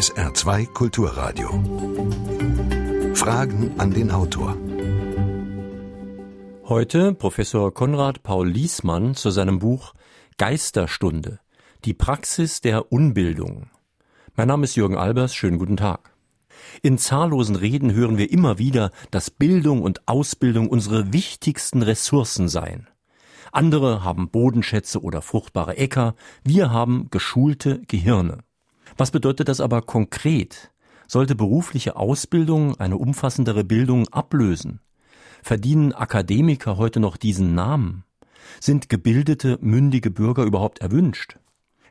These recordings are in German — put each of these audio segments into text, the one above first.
SR2 Kulturradio. Fragen an den Autor. Heute Professor Konrad Paul Liesmann zu seinem Buch Geisterstunde. Die Praxis der Unbildung. Mein Name ist Jürgen Albers. Schönen guten Tag. In zahllosen Reden hören wir immer wieder, dass Bildung und Ausbildung unsere wichtigsten Ressourcen seien. Andere haben Bodenschätze oder fruchtbare Äcker, wir haben geschulte Gehirne. Was bedeutet das aber konkret? Sollte berufliche Ausbildung eine umfassendere Bildung ablösen? Verdienen Akademiker heute noch diesen Namen? Sind gebildete, mündige Bürger überhaupt erwünscht?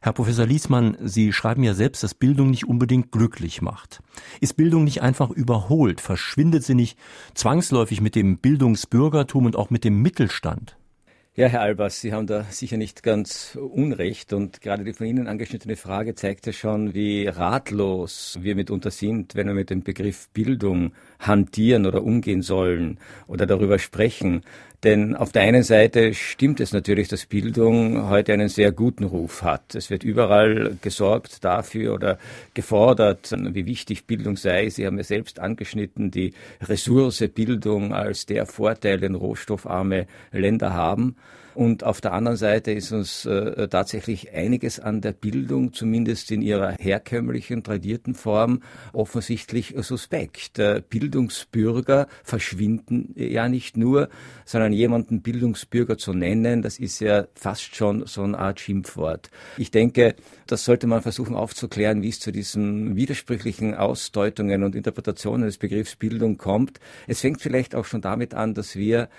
Herr Professor Liesmann, Sie schreiben ja selbst, dass Bildung nicht unbedingt glücklich macht. Ist Bildung nicht einfach überholt? Verschwindet sie nicht zwangsläufig mit dem Bildungsbürgertum und auch mit dem Mittelstand? Ja, Herr Albers, Sie haben da sicher nicht ganz unrecht und gerade die von Ihnen angeschnittene Frage zeigt ja schon, wie ratlos wir mitunter sind, wenn wir mit dem Begriff Bildung hantieren oder umgehen sollen oder darüber sprechen. Denn auf der einen Seite stimmt es natürlich, dass Bildung heute einen sehr guten Ruf hat. Es wird überall gesorgt dafür oder gefordert, wie wichtig Bildung sei. Sie haben ja selbst angeschnitten, die Ressource Bildung als der Vorteil, den rohstoffarme Länder haben. Und auf der anderen Seite ist uns äh, tatsächlich einiges an der Bildung, zumindest in ihrer herkömmlichen, tradierten Form, offensichtlich suspekt. Äh, Bildungsbürger verschwinden ja nicht nur, sondern jemanden Bildungsbürger zu nennen, das ist ja fast schon so eine Art Schimpfwort. Ich denke, das sollte man versuchen aufzuklären, wie es zu diesen widersprüchlichen Ausdeutungen und Interpretationen des Begriffs Bildung kommt. Es fängt vielleicht auch schon damit an, dass wir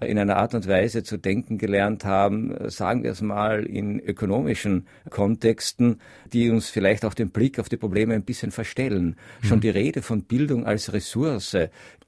in einer Art und Weise zu denken gelernt haben, sagen wir es mal in ökonomischen Kontexten, die uns vielleicht auch den Blick auf die Probleme ein bisschen verstellen. Mhm. Schon die Rede von Bildung als Ressource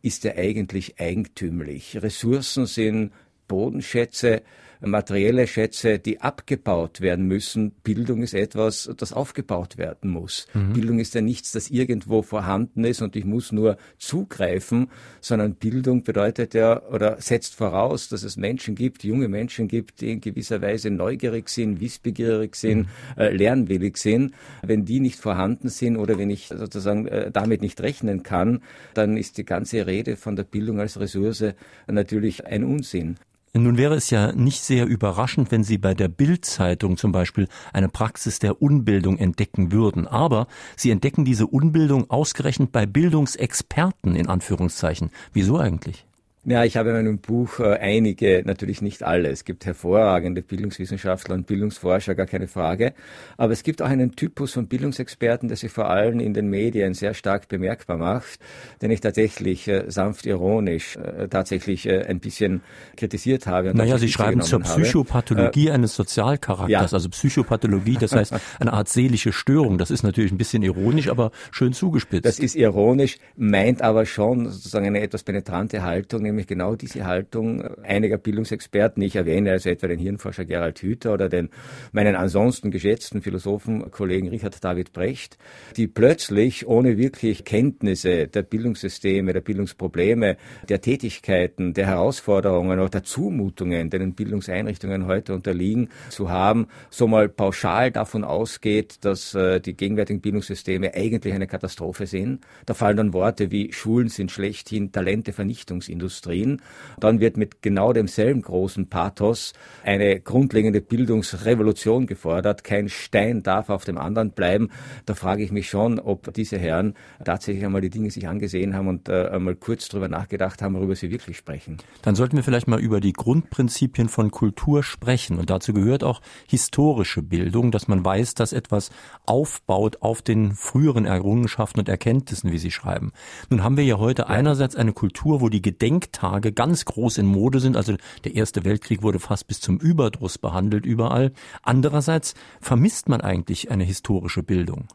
ist ja eigentlich eigentümlich. Ressourcen sind Bodenschätze, materielle Schätze, die abgebaut werden müssen. Bildung ist etwas, das aufgebaut werden muss. Mhm. Bildung ist ja nichts, das irgendwo vorhanden ist und ich muss nur zugreifen, sondern Bildung bedeutet ja oder setzt voraus, dass es Menschen gibt, junge Menschen gibt, die in gewisser Weise neugierig sind, wissbegierig sind, mhm. äh, lernwillig sind. Wenn die nicht vorhanden sind oder wenn ich sozusagen äh, damit nicht rechnen kann, dann ist die ganze Rede von der Bildung als Ressource natürlich ein Unsinn. Nun wäre es ja nicht sehr überraschend, wenn Sie bei der Bildzeitung zum Beispiel eine Praxis der Unbildung entdecken würden. Aber Sie entdecken diese Unbildung ausgerechnet bei Bildungsexperten in Anführungszeichen. Wieso eigentlich? Ja, ich habe in meinem Buch äh, einige, natürlich nicht alle. Es gibt hervorragende Bildungswissenschaftler und Bildungsforscher, gar keine Frage. Aber es gibt auch einen Typus von Bildungsexperten, der sich vor allem in den Medien sehr stark bemerkbar macht, den ich tatsächlich äh, sanft ironisch äh, tatsächlich äh, ein bisschen kritisiert habe. naja, Sie schreiben zur Psychopathologie habe. eines Sozialcharakters, ja. also Psychopathologie, das heißt eine Art seelische Störung. Das ist natürlich ein bisschen ironisch, aber schön zugespitzt. Das ist ironisch, meint aber schon sozusagen eine etwas penetrante Haltung, nämlich genau diese Haltung einiger Bildungsexperten. Ich erwähne also etwa den Hirnforscher Gerald Hüther oder den meinen ansonsten geschätzten Philosophenkollegen Richard David Brecht, die plötzlich ohne wirklich Kenntnisse der Bildungssysteme, der Bildungsprobleme, der Tätigkeiten, der Herausforderungen oder der Zumutungen, denen Bildungseinrichtungen heute unterliegen, zu haben, so mal pauschal davon ausgeht, dass äh, die gegenwärtigen Bildungssysteme eigentlich eine Katastrophe sind. Da fallen dann Worte wie Schulen sind schlechthin Talentevernichtungsindustrie Industrien. Dann wird mit genau demselben großen Pathos eine grundlegende Bildungsrevolution gefordert. Kein Stein darf auf dem anderen bleiben. Da frage ich mich schon, ob diese Herren tatsächlich einmal die Dinge sich angesehen haben und äh, einmal kurz darüber nachgedacht haben, worüber sie wirklich sprechen. Dann sollten wir vielleicht mal über die Grundprinzipien von Kultur sprechen. Und dazu gehört auch historische Bildung, dass man weiß, dass etwas aufbaut auf den früheren Errungenschaften und Erkenntnissen, wie Sie schreiben. Nun haben wir ja heute ja. einerseits eine Kultur, wo die Gedenk Tage ganz groß in Mode sind. Also der Erste Weltkrieg wurde fast bis zum Überdruss behandelt überall. Andererseits vermisst man eigentlich eine historische Bildung.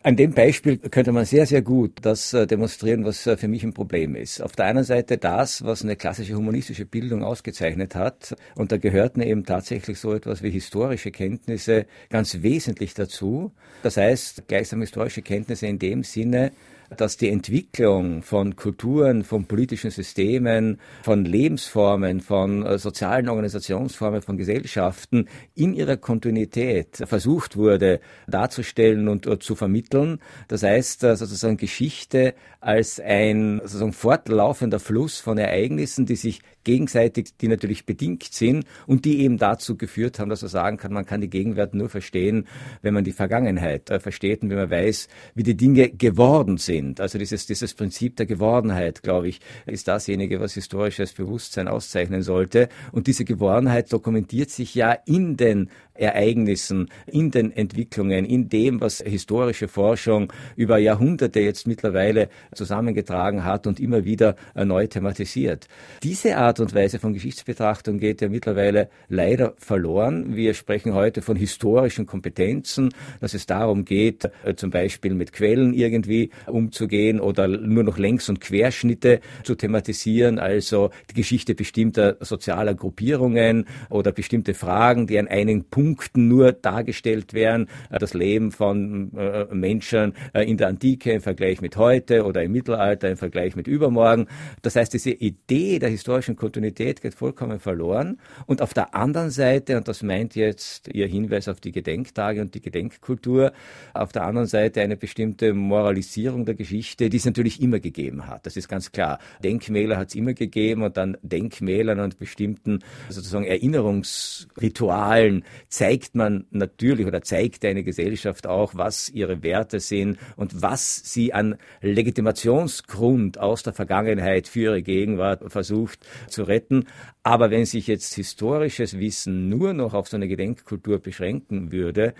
An dem Beispiel könnte man sehr, sehr gut das äh, demonstrieren, was äh, für mich ein Problem ist. Auf der einen Seite das, was eine klassische humanistische Bildung ausgezeichnet hat. Und da gehörten eben tatsächlich so etwas wie historische Kenntnisse ganz wesentlich dazu. Das heißt, gleichsam historische Kenntnisse in dem Sinne, dass die Entwicklung von Kulturen, von politischen Systemen, von Lebensformen, von äh, sozialen Organisationsformen, von Gesellschaften in ihrer Kontinuität versucht wurde darzustellen und äh, zu vermitteln. Das heißt, äh, sozusagen Geschichte als ein sozusagen fortlaufender Fluss von Ereignissen, die sich gegenseitig, die natürlich bedingt sind und die eben dazu geführt haben, dass man sagen kann, man kann die Gegenwart nur verstehen, wenn man die Vergangenheit versteht und wenn man weiß, wie die Dinge geworden sind. Also dieses, dieses Prinzip der Gewordenheit, glaube ich, ist dasjenige, was historisches Bewusstsein auszeichnen sollte. Und diese Gewordenheit dokumentiert sich ja in den Ereignissen, in den Entwicklungen, in dem, was historische Forschung über Jahrhunderte jetzt mittlerweile zusammengetragen hat und immer wieder neu thematisiert. Diese Art und Weise von Geschichtsbetrachtung geht ja mittlerweile leider verloren. Wir sprechen heute von historischen Kompetenzen, dass es darum geht, äh, zum Beispiel mit Quellen irgendwie umzugehen oder nur noch Längs- und Querschnitte zu thematisieren, also die Geschichte bestimmter sozialer Gruppierungen oder bestimmte Fragen, die an Punkt Punkten nur dargestellt werden, das Leben von äh, Menschen äh, in der Antike im Vergleich mit heute oder im Mittelalter im Vergleich mit übermorgen. Das heißt, diese Idee der historischen Kontinuität geht vollkommen verloren. Und auf der anderen Seite, und das meint jetzt Ihr Hinweis auf die Gedenktage und die Gedenkkultur, auf der anderen Seite eine bestimmte Moralisierung der Geschichte, die es natürlich immer gegeben hat. Das ist ganz klar. Denkmäler hat es immer gegeben und dann Denkmälern und bestimmten sozusagen Erinnerungsritualen zeigt man natürlich oder zeigt eine Gesellschaft auch, was ihre Werte sind und was sie an Legitimationsgrund aus der Vergangenheit für ihre Gegenwart versucht zu retten. Aber wenn sich jetzt historisches Wissen nur noch auf so eine Gedenkkultur beschränken würde,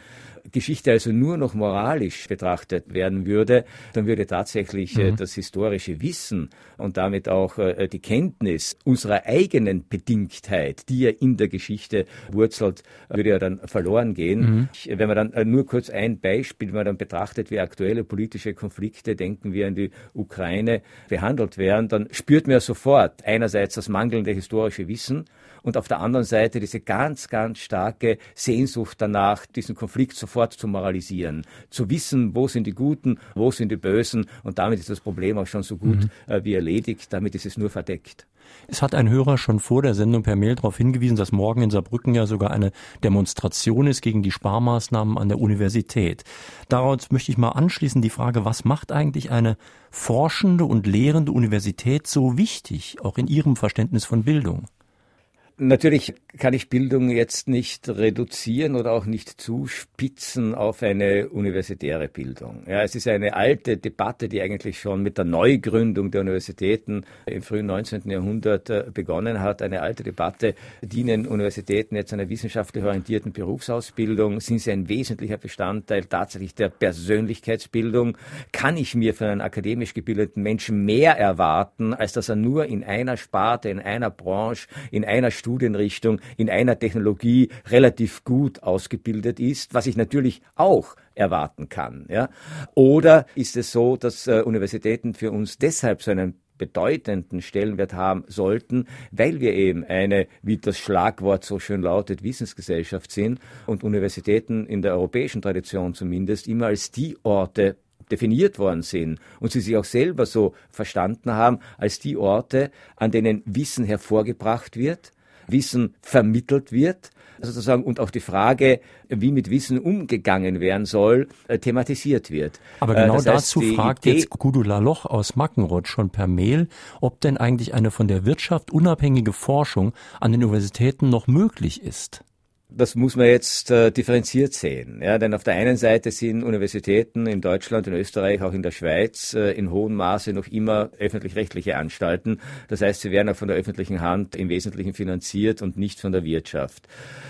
Geschichte also nur noch moralisch betrachtet werden würde, dann würde tatsächlich äh, mhm. das historische Wissen und damit auch äh, die Kenntnis unserer eigenen Bedingtheit, die ja in der Geschichte wurzelt, würde ja dann verloren gehen. Mhm. Wenn man dann äh, nur kurz ein Beispiel, wenn man dann betrachtet, wie aktuelle politische Konflikte, denken wir an die Ukraine, behandelt werden, dann spürt man ja sofort einerseits das mangelnde historische Wissen und auf der anderen Seite diese ganz, ganz starke Sehnsucht danach, diesen Konflikt sofort zu moralisieren, zu wissen, wo sind die Guten, wo sind die Bösen und damit ist das Problem auch schon so gut mhm. äh, wie erledigt, damit ist es nur verdeckt. Es hat ein Hörer schon vor der Sendung per Mail darauf hingewiesen, dass morgen in Saarbrücken ja sogar eine Demonstration ist gegen die Sparmaßnahmen an der Universität. Daraus möchte ich mal anschließen die Frage, was macht eigentlich eine forschende und lehrende Universität so wichtig, auch in Ihrem Verständnis von Bildung? Natürlich kann ich Bildung jetzt nicht reduzieren oder auch nicht zuspitzen auf eine universitäre Bildung. Ja, es ist eine alte Debatte, die eigentlich schon mit der Neugründung der Universitäten im frühen 19. Jahrhundert äh, begonnen hat. Eine alte Debatte, dienen Universitäten jetzt einer wissenschaftlich orientierten Berufsausbildung? Sind sie ein wesentlicher Bestandteil tatsächlich der Persönlichkeitsbildung? Kann ich mir von einem akademisch gebildeten Menschen mehr erwarten, als dass er nur in einer Sparte, in einer Branche, in einer Studienrichtung in einer Technologie relativ gut ausgebildet ist, was ich natürlich auch erwarten kann. Ja? Oder ist es so, dass äh, Universitäten für uns deshalb so einen bedeutenden Stellenwert haben sollten, weil wir eben eine, wie das Schlagwort so schön lautet, Wissensgesellschaft sind und Universitäten in der europäischen Tradition zumindest immer als die Orte definiert worden sind und sie sich auch selber so verstanden haben als die Orte, an denen Wissen hervorgebracht wird, Wissen vermittelt wird, sozusagen, und auch die Frage, wie mit Wissen umgegangen werden soll, äh, thematisiert wird. Aber genau das heißt, dazu fragt Idee jetzt Gudula Loch aus Mackenroth schon per Mail, ob denn eigentlich eine von der Wirtschaft unabhängige Forschung an den Universitäten noch möglich ist. Das muss man jetzt äh, differenziert sehen. Ja, denn auf der einen Seite sind Universitäten in Deutschland, in Österreich, auch in der Schweiz äh, in hohem Maße noch immer öffentlich-rechtliche Anstalten. Das heißt, sie werden auch von der öffentlichen Hand im Wesentlichen finanziert und nicht von der Wirtschaft.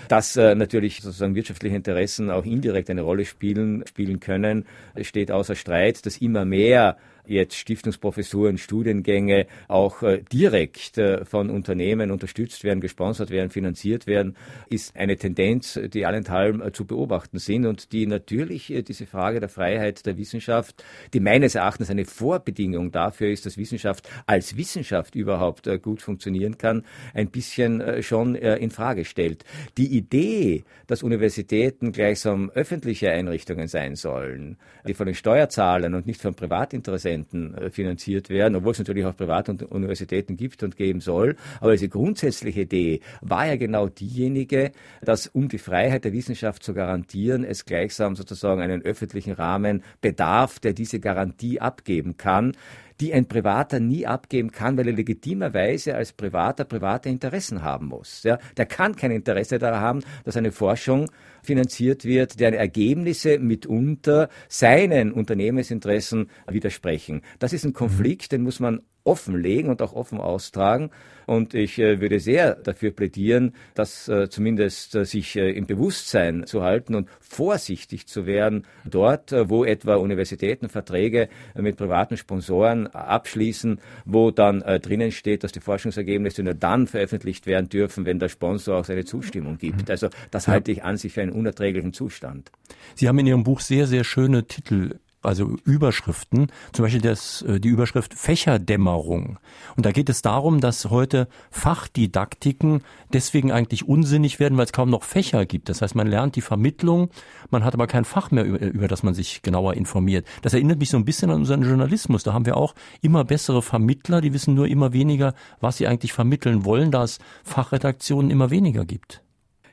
Dass äh, natürlich sozusagen wirtschaftliche Interessen auch indirekt eine Rolle spielen, spielen können, steht außer Streit, dass immer mehr jetzt Stiftungsprofessuren, Studiengänge auch äh, direkt äh, von Unternehmen unterstützt werden, gesponsert werden, finanziert werden, ist eine Tendenz, die allenthalben äh, zu beobachten sind und die natürlich diese Frage der Freiheit der Wissenschaft, die meines Erachtens eine Vorbedingung dafür ist, dass Wissenschaft als Wissenschaft überhaupt gut funktionieren kann, ein bisschen schon in Frage stellt. Die Idee, dass Universitäten gleichsam öffentliche Einrichtungen sein sollen, die von den Steuerzahlern und nicht von Privatinteressenten Spenden äh, finanziert werden, obwohl es natürlich auch private Universitäten gibt und geben soll. Aber diese grundsätzliche Idee war ja genau diejenige, dass um die Freiheit der Wissenschaft zu garantieren, es gleichsam sozusagen einen öffentlichen Rahmen bedarf, der diese Garantie abgeben kann die ein Privater nie abgeben kann, weil er legitimerweise als Privater private Interessen haben muss. Ja, der kann kein Interesse daran haben, dass eine Forschung finanziert wird, deren Ergebnisse mitunter seinen Unternehmensinteressen widersprechen. Das ist ein Konflikt, den muss man offenlegen und auch offen austragen. Und ich äh, würde sehr dafür plädieren, das äh, zumindest äh, sich im Bewusstsein zu halten und vorsichtig zu werden, dort, wo etwa Universitäten Verträge mit privaten Sponsoren abschließen, wo dann drinnen steht, dass die Forschungsergebnisse nur dann veröffentlicht werden dürfen, wenn der Sponsor auch seine Zustimmung gibt. Also das halte ich an sich für einen unerträglichen Zustand. Sie haben in Ihrem Buch sehr, sehr schöne Titel also Überschriften, zum Beispiel das, äh, die Überschrift Fächerdämmerung. Und da geht es darum, dass heute Fachdidaktiken deswegen eigentlich unsinnig werden, weil es kaum noch Fächer gibt. Das heißt, man lernt die Vermittlung, man hat aber kein Fach mehr, über, über das man sich genauer informiert. Das erinnert mich so ein bisschen an unseren Journalismus. Da haben wir auch immer bessere Vermittler, die wissen nur immer weniger, was sie eigentlich vermitteln wollen, da es Fachredaktionen immer weniger gibt.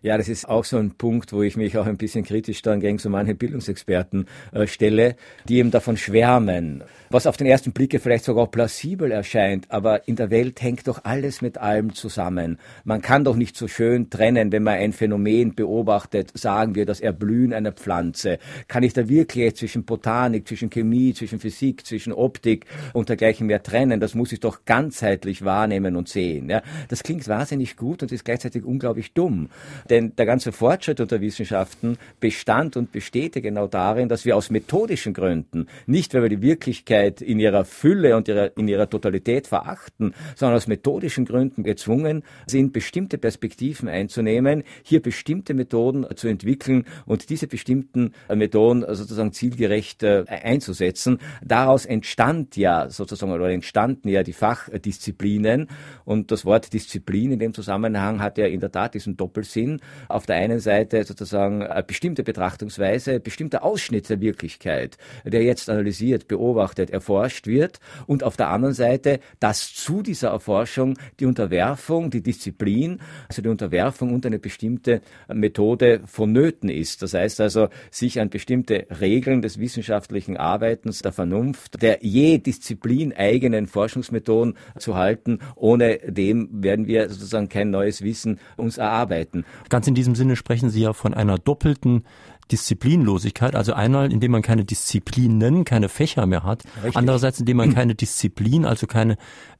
Ja, das ist auch so ein Punkt, wo ich mich auch ein bisschen kritisch dann gegen so manche Bildungsexperten äh, stelle, die eben davon schwärmen, was auf den ersten Blicke vielleicht sogar plausibel erscheint, aber in der Welt hängt doch alles mit allem zusammen. Man kann doch nicht so schön trennen, wenn man ein Phänomen beobachtet, sagen wir das Erblühen einer Pflanze. Kann ich da wirklich zwischen Botanik, zwischen Chemie, zwischen Physik, zwischen Optik und dergleichen mehr trennen? Das muss ich doch ganzheitlich wahrnehmen und sehen. Ja? Das klingt wahnsinnig gut und ist gleichzeitig unglaublich dumm. Denn der ganze Fortschritt unter Wissenschaften bestand und besteht genau darin, dass wir aus methodischen Gründen, nicht weil wir die Wirklichkeit in ihrer Fülle und ihrer, in ihrer Totalität verachten, sondern aus methodischen Gründen gezwungen sind, bestimmte Perspektiven einzunehmen, hier bestimmte Methoden zu entwickeln und diese bestimmten Methoden sozusagen zielgerecht äh, einzusetzen. Daraus entstand ja sozusagen oder entstanden ja die Fachdisziplinen und das Wort Disziplin in dem Zusammenhang hat ja in der Tat diesen Doppelsinn auf der einen Seite sozusagen eine bestimmte Betrachtungsweise, bestimmter Ausschnitt der Wirklichkeit, der jetzt analysiert, beobachtet, erforscht wird und auf der anderen Seite, dass zu dieser Erforschung die Unterwerfung, die Disziplin, also die Unterwerfung unter eine bestimmte Methode vonnöten ist. Das heißt also, sich an bestimmte Regeln des wissenschaftlichen Arbeitens, der Vernunft, der je Disziplin eigenen Forschungsmethoden zu halten. Ohne dem werden wir sozusagen kein neues Wissen uns erarbeiten. Ganz in diesem Sinne sprechen Sie ja von einer doppelten Disziplinlosigkeit, also einmal, indem man keine Disziplinen, keine Fächer mehr hat, Richtig. andererseits, indem man keine Disziplin, also keine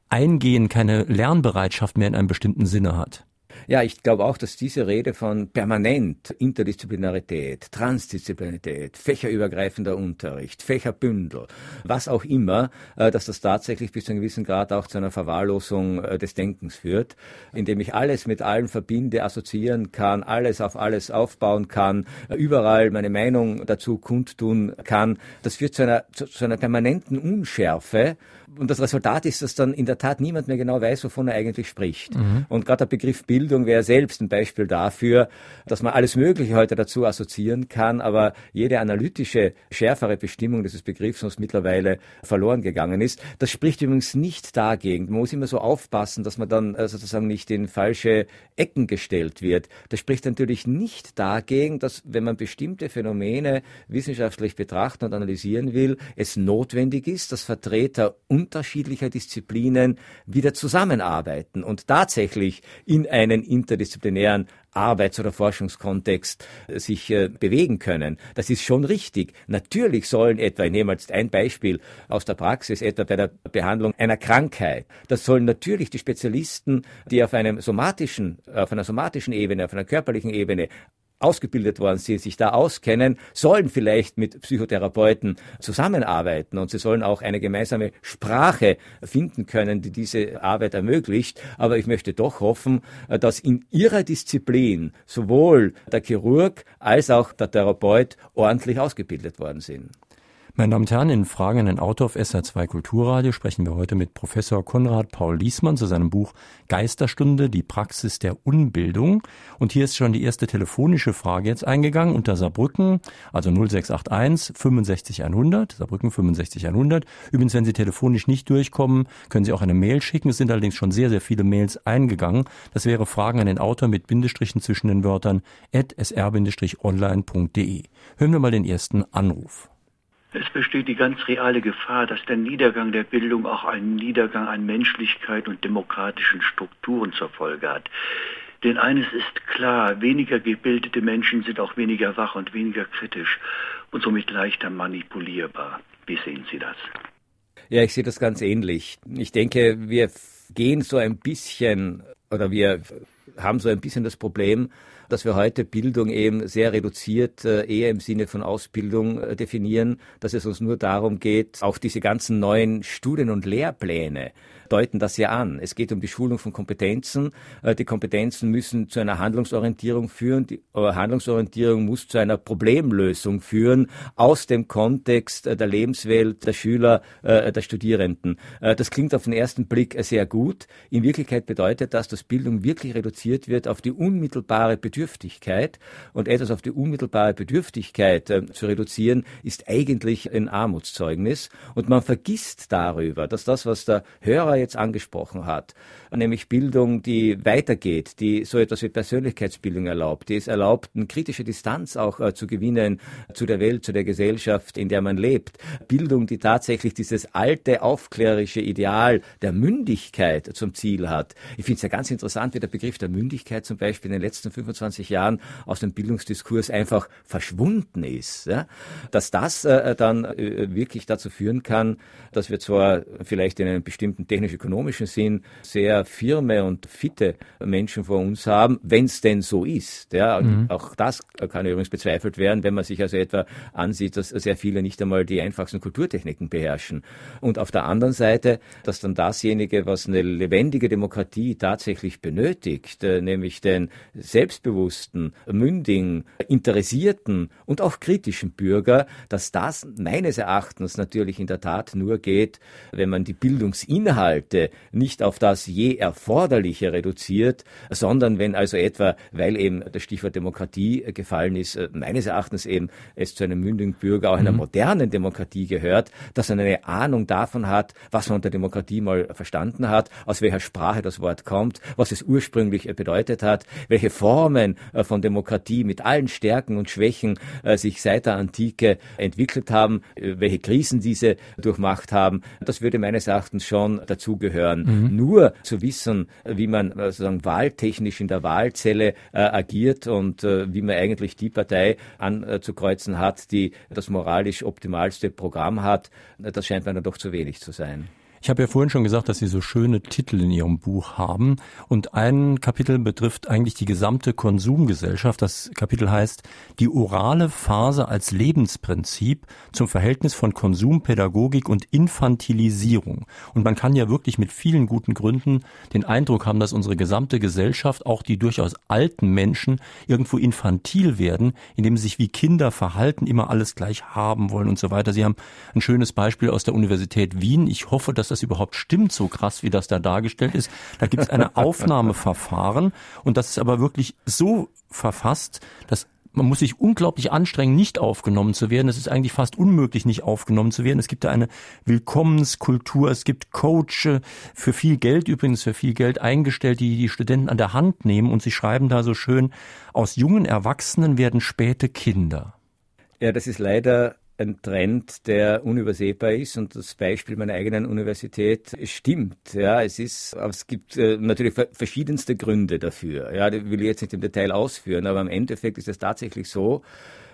Eingehen, keine Lernbereitschaft mehr in einem bestimmten Sinne hat. Ja, ich glaube auch, dass diese Rede von permanent Interdisziplinarität, Transdisziplinarität, fächerübergreifender Unterricht, Fächerbündel, was auch immer, äh, dass das tatsächlich bis zu einem gewissen Grad auch zu einer Verwahrlosung äh, des Denkens führt, indem ich alles mit allem verbinde, assoziieren kann, alles auf alles aufbauen kann, überall meine Meinung dazu kundtun kann. Das führt zu einer, zu, zu einer permanenten Unschärfe und das Resultat ist, dass dann in der Tat niemand mehr genau weiß, wovon er eigentlich spricht. Mhm. Und gerade der Begriff Bildung wäre selbst ein Beispiel dafür, dass man alles Mögliche heute dazu assoziieren kann, aber jede analytische, schärfere Bestimmung dieses Begriffs uns mittlerweile verloren gegangen ist. Das spricht übrigens nicht dagegen. Man muss immer so aufpassen, dass man dann äh, sozusagen nicht in falsche Ecken gestellt wird. Das spricht natürlich nicht dagegen, dass wenn man bestimmte Phänomene wissenschaftlich betrachten und analysieren will, es notwendig ist, dass Vertreter unterschiedlicher Disziplinen wieder zusammenarbeiten und tatsächlich in einen interdisziplinären Arbeits- oder Forschungskontext äh, sich äh, bewegen können. Das ist schon richtig. Natürlich sollen etwa, ich nehme jetzt ein Beispiel aus der Praxis, etwa bei der Behandlung einer Krankheit, das sollen natürlich die Spezialisten, die auf einem somatischen, auf einer somatischen Ebene, auf einer körperlichen Ebene ausgebildet worden sind, sich da auskennen, sollen vielleicht mit Psychotherapeuten zusammenarbeiten und sie sollen auch eine gemeinsame Sprache finden können, die diese Arbeit ermöglicht. Aber ich möchte doch hoffen, dass in ihrer Disziplin sowohl der Chirurg als auch der Therapeut ordentlich ausgebildet worden sind. Meine Damen und Herren, in Fragen an den Autor auf SR2 Kulturradio sprechen wir heute mit Professor Konrad Paul Liesmann zu seinem Buch Geisterstunde, die Praxis der Unbildung. Und hier ist schon die erste telefonische Frage jetzt eingegangen unter Saarbrücken, also 0681 65 100, Saarbrücken 65 100. Übrigens, wenn Sie telefonisch nicht durchkommen, können Sie auch eine Mail schicken. Es sind allerdings schon sehr, sehr viele Mails eingegangen. Das wäre Fragen an den Autor mit Bindestrichen zwischen den Wörtern at sr-online.de. Hören wir mal den ersten Anruf. Es besteht die ganz reale Gefahr, dass der Niedergang der Bildung auch einen Niedergang an Menschlichkeit und demokratischen Strukturen zur Folge hat. Denn eines ist klar, weniger gebildete Menschen sind auch weniger wach und weniger kritisch und somit leichter manipulierbar. Wie sehen Sie das? Ja, ich sehe das ganz ähnlich. Ich denke, wir gehen so ein bisschen oder wir haben so ein bisschen das Problem, dass wir heute Bildung eben sehr reduziert äh, eher im Sinne von Ausbildung äh, definieren, dass es uns nur darum geht, auch diese ganzen neuen Studien- und Lehrpläne deuten das ja an. Es geht um die Schulung von Kompetenzen. Äh, die Kompetenzen müssen zu einer Handlungsorientierung führen. Die äh, Handlungsorientierung muss zu einer Problemlösung führen aus dem Kontext äh, der Lebenswelt der Schüler, der Studierenden. Das klingt auf den ersten Blick sehr gut. In Wirklichkeit bedeutet das, dass Bildung wirklich reduziert wird auf die unmittelbare Bedürftigkeit. Und etwas auf die unmittelbare Bedürftigkeit zu reduzieren, ist eigentlich ein Armutszeugnis. Und man vergisst darüber, dass das, was der Hörer jetzt angesprochen hat, nämlich Bildung, die weitergeht, die so etwas wie Persönlichkeitsbildung erlaubt, die es erlaubt, eine kritische Distanz auch äh, zu gewinnen zu der Welt, zu der Gesellschaft, in der man lebt. Bildung, die tatsächlich dieses alte aufklärerische Ideal der Mündigkeit zum Ziel hat. Ich finde es ja ganz interessant, wie der Begriff der Mündigkeit zum Beispiel in den letzten 25 Jahren aus dem Bildungsdiskurs einfach verschwunden ist. Ja? Dass das äh, dann äh, wirklich dazu führen kann, dass wir zwar vielleicht in einem bestimmten technisch-ökonomischen Sinn sehr firme und fitte Menschen vor uns haben, wenn es denn so ist. Ja, mhm. Auch das kann übrigens bezweifelt werden, wenn man sich also etwa ansieht, dass sehr viele nicht einmal die einfachsten Kulturtechniken beherrschen. Und auf der anderen Seite, dass dann dasjenige, was eine lebendige Demokratie tatsächlich benötigt, äh, nämlich den selbstbewussten, mündigen, interessierten und auch kritischen Bürger, dass das meines Erachtens natürlich in der Tat nur geht, wenn man die Bildungsinhalte nicht auf das je Erforderliche reduziert, sondern wenn also etwa, weil eben das Stichwort Demokratie gefallen ist, äh, meines Erachtens eben es zu einem mündigen Bürger auch einer mhm. modernen Demokratie gehört, dass er eine Ahnung davon hat, was man unter Demokratie mal verstanden hat, aus welcher Sprache das Wort kommt, was es ursprünglich bedeutet hat, welche Formen äh, von Demokratie mit allen Stärken und Schwächen äh, sich seit der Antike entwickelt haben, welche Krisen diese durchmacht haben. Das würde meines Erachtens schon dazugehören. Mhm. Nur zu wissen, wie man äh, sozusagen wahltechnisch in der Wahlzelle äh, agiert und äh, wie man eigentlich die Partei anzukreuzen hat, die das moralisch optimalste Programm hat, das scheint mir dann doch zu wenig zu sein. Ich habe ja vorhin schon gesagt, dass Sie so schöne Titel in Ihrem Buch haben. Und ein Kapitel betrifft eigentlich die gesamte Konsumgesellschaft. Das Kapitel heißt Die orale Phase als Lebensprinzip zum Verhältnis von Konsumpädagogik und Infantilisierung. Und man kann ja wirklich mit vielen guten Gründen den Eindruck haben, dass unsere gesamte Gesellschaft, auch die durchaus alten Menschen, irgendwo infantil werden, indem sie sich wie Kinder verhalten, immer alles gleich haben wollen und so weiter. Sie haben ein schönes Beispiel aus der Universität Wien. Ich hoffe, dass das überhaupt stimmt, so krass, wie das da dargestellt ist. Da gibt es eine Aufnahmeverfahren und das ist aber wirklich so verfasst, dass man muss sich unglaublich anstrengen, nicht aufgenommen zu werden. Es ist eigentlich fast unmöglich, nicht aufgenommen zu werden. Es gibt da eine Willkommenskultur. Es gibt Coach für viel Geld, übrigens für viel Geld eingestellt, die die Studenten an der Hand nehmen und sie schreiben da so schön, aus jungen Erwachsenen werden späte Kinder. Ja, das ist leider ein Trend, der unübersehbar ist und das Beispiel meiner eigenen Universität stimmt. Ja, es ist, es gibt äh, natürlich verschiedenste Gründe dafür. Ja, die will ich jetzt nicht im Detail ausführen, aber im Endeffekt ist es tatsächlich so,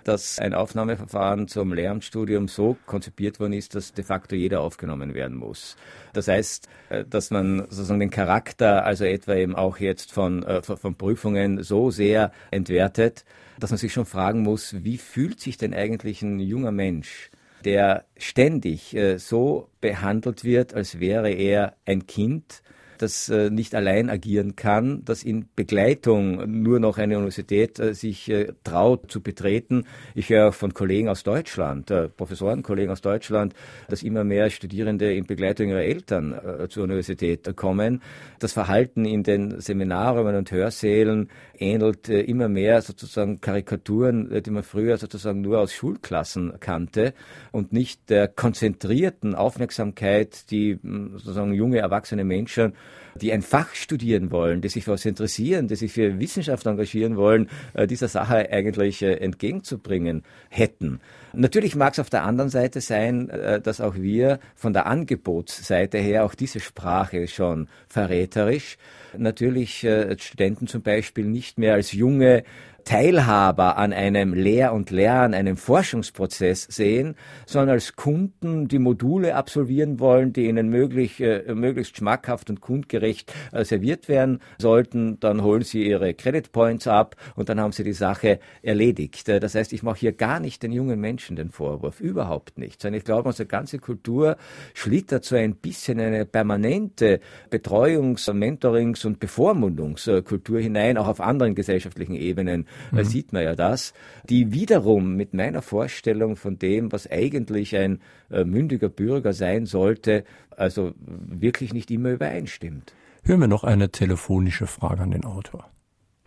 dass ein Aufnahmeverfahren zum Lehramtsstudium so konzipiert worden ist, dass de facto jeder aufgenommen werden muss. Das heißt, äh, dass man sozusagen den Charakter, also etwa eben auch jetzt von, äh, von Prüfungen so sehr entwertet, dass man sich schon fragen muss, wie fühlt sich denn eigentlich ein junger Mensch, der ständig äh, so behandelt wird, als wäre er ein Kind, das äh, nicht allein agieren kann, dass in Begleitung nur noch eine Universität äh, sich äh, traut zu betreten. Ich höre von Kollegen aus Deutschland, Professorenkollegen aus Deutschland, dass immer mehr Studierende in Begleitung ihrer Eltern zur Universität kommen. Das Verhalten in den Seminaren und Hörsälen ähnelt immer mehr sozusagen Karikaturen, die man früher sozusagen nur aus Schulklassen kannte und nicht der konzentrierten Aufmerksamkeit, die sozusagen junge erwachsene Menschen die ein Fach studieren wollen, die sich für was interessieren, die sich für Wissenschaft engagieren wollen, äh, dieser Sache eigentlich äh, entgegenzubringen hätten. Natürlich mag es auf der anderen Seite sein, äh, dass auch wir von der Angebotsseite her auch diese Sprache schon verräterisch natürlich Studenten zum Beispiel nicht mehr als junge Teilhaber an einem Lehr- und Lern, einem Forschungsprozess sehen, sondern als Kunden, die Module absolvieren wollen, die ihnen möglich, äh, möglichst schmackhaft und kundgerecht äh, serviert werden sollten. Dann holen sie ihre Credit Points ab und dann haben sie die Sache erledigt. Äh, das heißt, ich mache hier gar nicht den jungen Menschen den Vorwurf, überhaupt nicht, sondern ich glaube, unsere ganze Kultur schlittert so ein bisschen eine permanente Betreuungs-, Mentorings- und Bevormundungskultur hinein, auch auf anderen gesellschaftlichen Ebenen mhm. sieht man ja das, die wiederum mit meiner Vorstellung von dem, was eigentlich ein äh, mündiger Bürger sein sollte, also wirklich nicht immer übereinstimmt. Hören wir noch eine telefonische Frage an den Autor.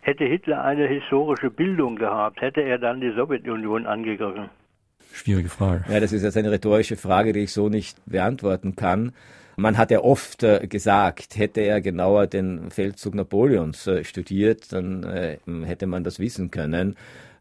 Hätte Hitler eine historische Bildung gehabt, hätte er dann die Sowjetunion angegriffen? Schwierige Frage. Ja, das ist jetzt eine rhetorische Frage, die ich so nicht beantworten kann. Man hat ja oft äh, gesagt, hätte er genauer den Feldzug Napoleons äh, studiert, dann äh, hätte man das wissen können.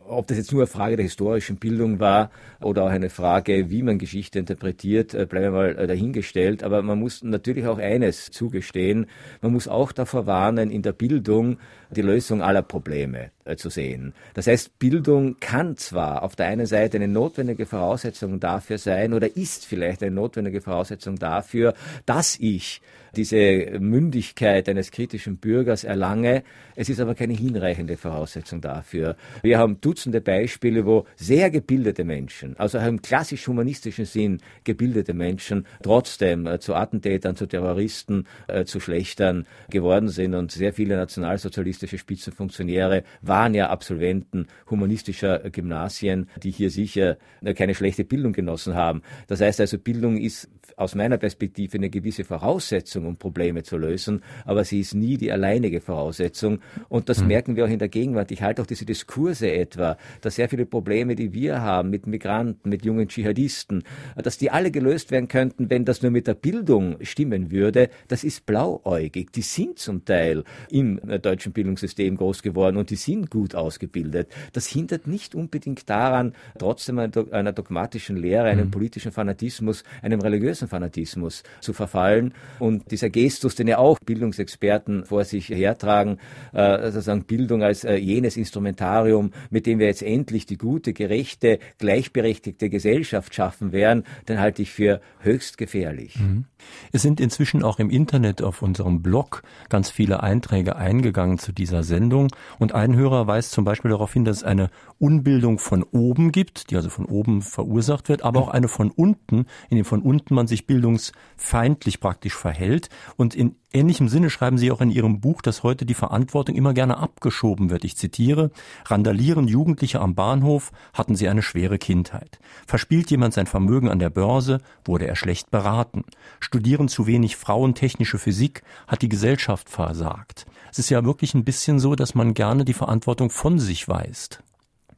Ob das jetzt nur eine Frage der historischen Bildung war oder auch eine Frage, wie man Geschichte interpretiert, bleiben wir mal dahingestellt. Aber man muss natürlich auch eines zugestehen. Man muss auch davor warnen, in der Bildung die Lösung aller Probleme zu sehen. Das heißt, Bildung kann zwar auf der einen Seite eine notwendige Voraussetzung dafür sein oder ist vielleicht eine notwendige Voraussetzung dafür, dass ich diese Mündigkeit eines kritischen Bürgers erlange. Es ist aber keine hinreichende Voraussetzung dafür. Wir haben Dutzende Beispiele, wo sehr gebildete Menschen, also im klassisch humanistischen Sinn gebildete Menschen, trotzdem äh, zu Attentätern, zu Terroristen, äh, zu Schlechtern geworden sind und sehr viele nationalsozialistische Spitzenfunktionäre waren ja Absolventen humanistischer Gymnasien, die hier sicher keine schlechte Bildung genossen haben. Das heißt also, Bildung ist aus meiner Perspektive eine gewisse Voraussetzung, um Probleme zu lösen, aber sie ist nie die alleinige Voraussetzung. Und das mhm. merken wir auch in der Gegenwart. Ich halte auch diese Diskurse etwa, dass sehr viele Probleme, die wir haben mit Migranten, mit jungen Dschihadisten, dass die alle gelöst werden könnten, wenn das nur mit der Bildung stimmen würde. Das ist blauäugig. Die sind zum Teil im deutschen Bildungssystem groß geworden und die sind gut ausgebildet. Das hindert nicht unbedingt daran, trotzdem einer dogmatischen Lehre, einem mhm. politischen Fanatismus, einem religiösen Fanatismus zu verfallen. Und dieser Gestus, den ja auch Bildungsexperten vor sich hertragen, äh, sozusagen Bildung als äh, jenes Instrumentarium, mit dem wir jetzt endlich die gute, gerechte, gleichberechtigte Gesellschaft schaffen werden, den halte ich für höchst gefährlich. Mhm. Es sind inzwischen auch im Internet auf unserem Blog ganz viele Einträge eingegangen zu dieser Sendung. Und ein Hörer weist zum Beispiel darauf hin, dass es eine Unbildung von oben gibt, die also von oben verursacht wird, aber auch eine von unten, in dem von unten man sich bildungsfeindlich praktisch verhält. Und in ähnlichem Sinne schreiben Sie auch in Ihrem Buch, dass heute die Verantwortung immer gerne abgeschoben wird. Ich zitiere, randalieren Jugendliche am Bahnhof, hatten sie eine schwere Kindheit. Verspielt jemand sein Vermögen an der Börse, wurde er schlecht beraten. Studieren zu wenig Frauen technische Physik, hat die Gesellschaft versagt. Es ist ja wirklich ein bisschen so, dass man gerne die Verantwortung von sich weist.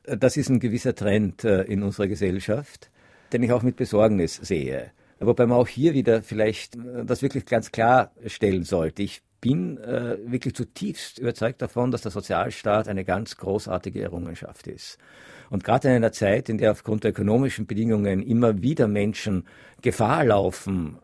Das ist ein gewisser Trend äh, in unserer Gesellschaft, den ich auch mit Besorgnis sehe. Wobei man auch hier wieder vielleicht äh, das wirklich ganz klar stellen sollte. Ich bin äh, wirklich zutiefst überzeugt davon, dass der Sozialstaat eine ganz großartige Errungenschaft ist. Und gerade in einer Zeit, in der aufgrund der ökonomischen Bedingungen immer wieder Menschen Gefahr laufen,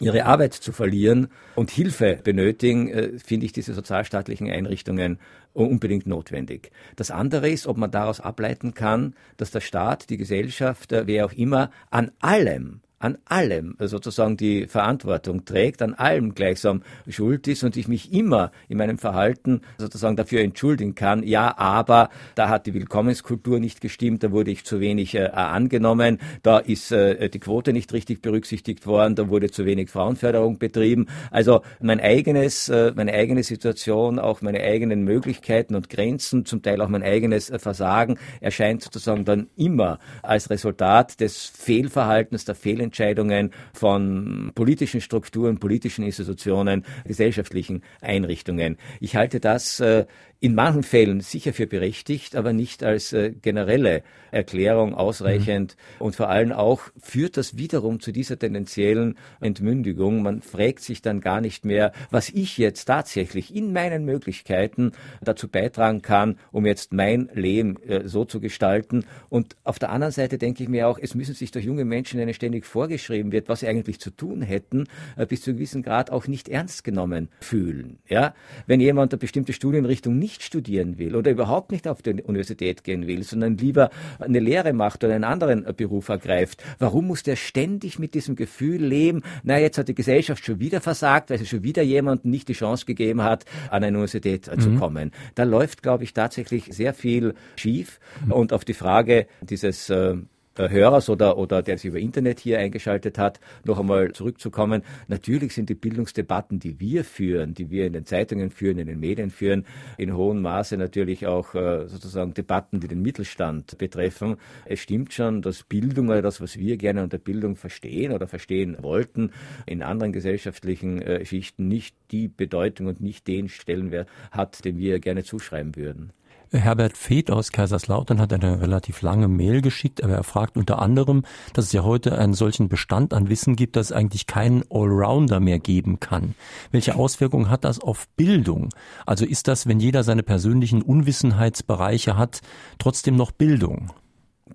ihre Arbeit zu verlieren und Hilfe benötigen, äh, finde ich diese sozialstaatlichen Einrichtungen unbedingt notwendig. Das andere ist, ob man daraus ableiten kann, dass der Staat, die Gesellschaft, äh, wer auch immer, an allem an allem sozusagen die Verantwortung trägt, an allem gleichsam schuld ist und ich mich immer in meinem Verhalten sozusagen dafür entschuldigen kann, ja, aber da hat die Willkommenskultur nicht gestimmt, da wurde ich zu wenig äh, angenommen, da ist äh, die Quote nicht richtig berücksichtigt worden, da wurde zu wenig Frauenförderung betrieben. Also mein eigenes, äh, meine eigene Situation, auch meine eigenen Möglichkeiten und Grenzen, zum Teil auch mein eigenes äh, Versagen erscheint sozusagen dann immer als Resultat des Fehlverhaltens, der Fehlentscheidungen von politischen Strukturen, politischen Institutionen, gesellschaftlichen Einrichtungen. Ich halte das äh, in manchen Fällen sicher für berechtigt, aber nicht als äh, generelle Erklärung ausreichend. Mhm. Und vor allem auch führt das wiederum zu dieser tendenziellen Entmündigung. Man fragt sich dann gar nicht mehr, was ich jetzt tatsächlich in meinen Möglichkeiten dazu beitragen kann, um jetzt mein Leben äh, so zu gestalten. Und auf der anderen Seite denke ich mir auch, es müssen sich durch junge Menschen, denen ständig vorgeschrieben wird, was sie eigentlich zu tun hätten, äh, bis zu einem gewissen Grad auch nicht ernst genommen fühlen. Ja? Wenn jemand eine bestimmte Studienrichtung nicht nicht studieren will oder überhaupt nicht auf die Universität gehen will, sondern lieber eine Lehre macht oder einen anderen Beruf ergreift, warum muss der ständig mit diesem Gefühl leben, na, jetzt hat die Gesellschaft schon wieder versagt, weil sie schon wieder jemandem nicht die Chance gegeben hat, an eine Universität mhm. zu kommen. Da läuft, glaube ich, tatsächlich sehr viel schief. Mhm. Und auf die Frage dieses äh, äh, Hörers oder, oder der sich über Internet hier eingeschaltet hat, noch einmal zurückzukommen. Natürlich sind die Bildungsdebatten, die wir führen, die wir in den Zeitungen führen, in den Medien führen, in hohem Maße natürlich auch äh, sozusagen Debatten, die den Mittelstand betreffen. Es stimmt schon, dass Bildung oder das, was wir gerne unter Bildung verstehen oder verstehen wollten, in anderen gesellschaftlichen äh, Schichten nicht die Bedeutung und nicht den Stellenwert hat, den wir gerne zuschreiben würden. Herbert Feeth aus Kaiserslautern hat eine relativ lange Mail geschickt, aber er fragt unter anderem, dass es ja heute einen solchen Bestand an Wissen gibt, dass es eigentlich keinen Allrounder mehr geben kann. Welche Auswirkungen hat das auf Bildung? Also ist das, wenn jeder seine persönlichen Unwissenheitsbereiche hat, trotzdem noch Bildung?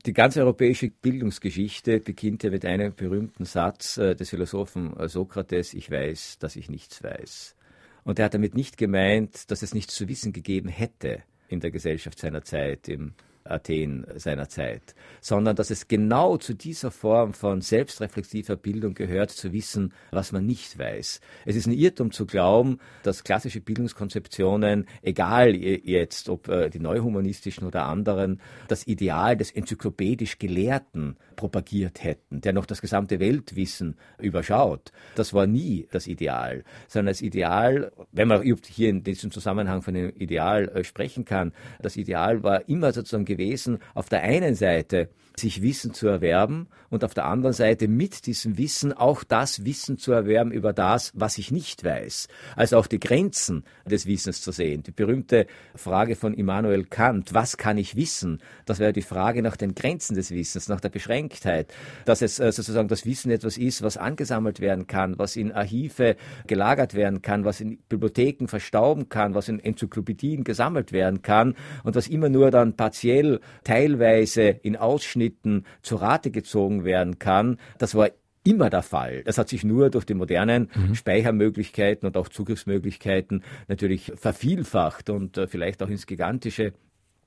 Die ganze europäische Bildungsgeschichte beginnt ja mit einem berühmten Satz äh, des Philosophen äh, Sokrates, ich weiß, dass ich nichts weiß. Und er hat damit nicht gemeint, dass es nichts zu wissen gegeben hätte in der Gesellschaft seiner Zeit, im Athen seiner Zeit, sondern dass es genau zu dieser Form von selbstreflexiver Bildung gehört, zu wissen, was man nicht weiß. Es ist ein Irrtum zu glauben, dass klassische Bildungskonzeptionen, egal jetzt ob äh, die neuhumanistischen oder anderen, das Ideal des enzyklopädisch Gelehrten propagiert hätten, der noch das gesamte Weltwissen überschaut. Das war nie das Ideal, sondern das Ideal, wenn man hier in diesem Zusammenhang von dem Ideal äh, sprechen kann, das Ideal war immer sozusagen gewesen, auf der einen Seite sich Wissen zu erwerben und auf der anderen Seite mit diesem Wissen auch das Wissen zu erwerben über das, was ich nicht weiß. Also auch die Grenzen des Wissens zu sehen. Die berühmte Frage von Immanuel Kant, was kann ich wissen? Das wäre die Frage nach den Grenzen des Wissens, nach der Beschränktheit. Dass es äh, sozusagen das Wissen etwas ist, was angesammelt werden kann, was in Archive gelagert werden kann, was in Bibliotheken verstauben kann, was in Enzyklopädien gesammelt werden kann und was immer nur dann partiell, teilweise in Ausschnitten Abschnitten zu Rate gezogen werden kann. Das war immer der Fall. Das hat sich nur durch die modernen mhm. Speichermöglichkeiten und auch Zugriffsmöglichkeiten natürlich vervielfacht und äh, vielleicht auch ins Gigantische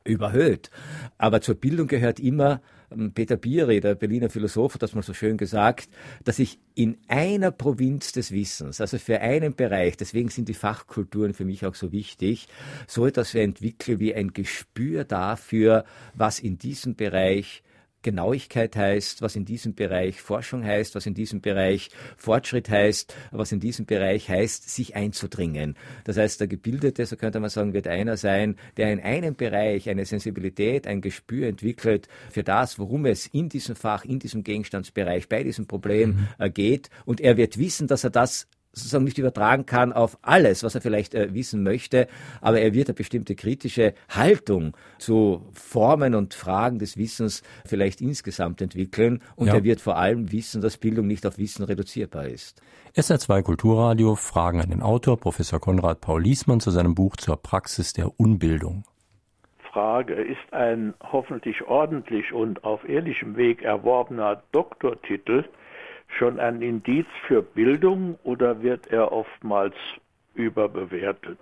überhöht. Aber zur Bildung gehört immer, ähm, Peter Bieri, der Berliner Philosoph, hat das mal so schön gesagt, dass ich in einer Provinz des Wissens, also für einen Bereich, deswegen sind die Fachkulturen für mich auch so wichtig, so etwas entwickle wie ein Gespür dafür, was in diesem Bereich Genauigkeit heißt, was in diesem Bereich Forschung heißt, was in diesem Bereich Fortschritt heißt, was in diesem Bereich heißt, sich einzudringen. Das heißt, der Gebildete, so könnte man sagen, wird einer sein, der in einem Bereich eine Sensibilität, ein Gespür entwickelt für das, worum es in diesem Fach, in diesem Gegenstandsbereich, bei diesem Problem mhm. Äh, geht. Und er wird wissen, dass er das sozusagen nicht übertragen kann auf alles, was er vielleicht äh, wissen möchte, aber er wird eine bestimmte kritische Haltung zu Formen und Fragen des Wissens vielleicht insgesamt entwickeln und ja. er wird vor allem wissen, dass Bildung nicht auf Wissen reduzierbar ist. SR2 Kulturradio Fragen an den Autor Professor Konrad Paul Liesmann zu seinem Buch zur Praxis der Unbildung. Frage, ist ein hoffentlich ordentlich und auf ehrlichem Weg erworbener Doktortitel schon ein Indiz für Bildung oder wird er oftmals überbewertet?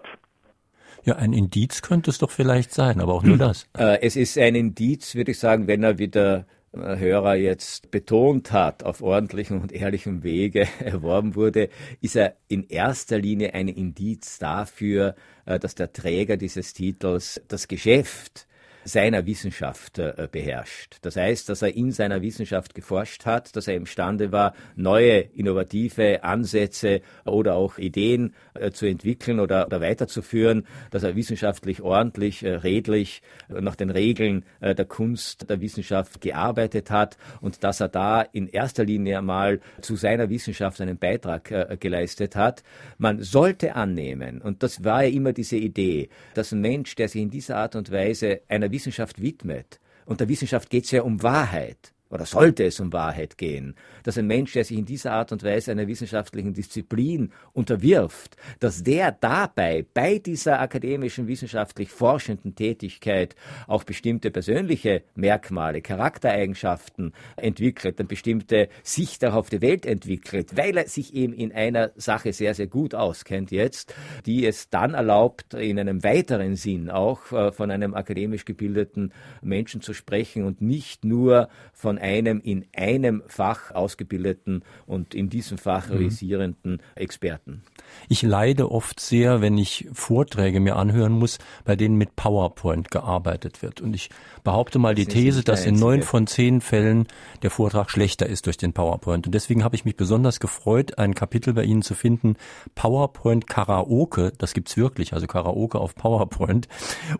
Ja, ein Indiz könnte es doch vielleicht sein, aber auch nur das. Äh, es ist ein Indiz, würde ich sagen, wenn er wieder Hörer jetzt betont hat, auf ordentlichem und ehrlichem Wege erworben wurde, ist er in erster Linie ein Indiz dafür, äh, dass der Träger dieses Titels das Geschäft seiner Wissenschaft äh, beherrscht. Das heißt, dass er in seiner Wissenschaft geforscht hat, dass er imstande war, neue innovative Ansätze oder auch Ideen äh, zu entwickeln oder, oder, weiterzuführen, dass er wissenschaftlich ordentlich, äh, redlich nach den Regeln der Kunst, der Wissenschaft gearbeitet hat und dass er da in erster Linie einmal zu seiner Wissenschaft einen Beitrag geleistet hat. Man sollte annehmen, und das war ja immer diese Idee, dass ein Mensch, der sich in dieser Art und Weise einer Wissenschaft widmet, und der Wissenschaft geht es ja um Wahrheit, oder sollte es um Wahrheit gehen, dass ein Mensch, der sich in dieser Art und Weise einer wissenschaftlichen Disziplin unterwirft, dass der dabei bei dieser akademischen wissenschaftlich forschenden Tätigkeit auch bestimmte persönliche Merkmale, Charaktereigenschaften entwickelt, eine bestimmte Sicht auch auf die Welt entwickelt, weil er sich eben in einer Sache sehr, sehr gut auskennt jetzt, die es dann erlaubt, in einem weiteren Sinn auch äh, von einem akademisch gebildeten Menschen zu sprechen und nicht nur von einem in einem Fach ausgebildeten und in diesem Fach mhm. realisierenden Experten. Ich leide oft sehr, wenn ich Vorträge mir anhören muss, bei denen mit PowerPoint gearbeitet wird. Und ich behaupte mal die These, dass in neun von zehn Fällen der Vortrag schlechter ist durch den PowerPoint. Und deswegen habe ich mich besonders gefreut, ein Kapitel bei Ihnen zu finden, PowerPoint Karaoke. Das gibt's wirklich, also Karaoke auf PowerPoint.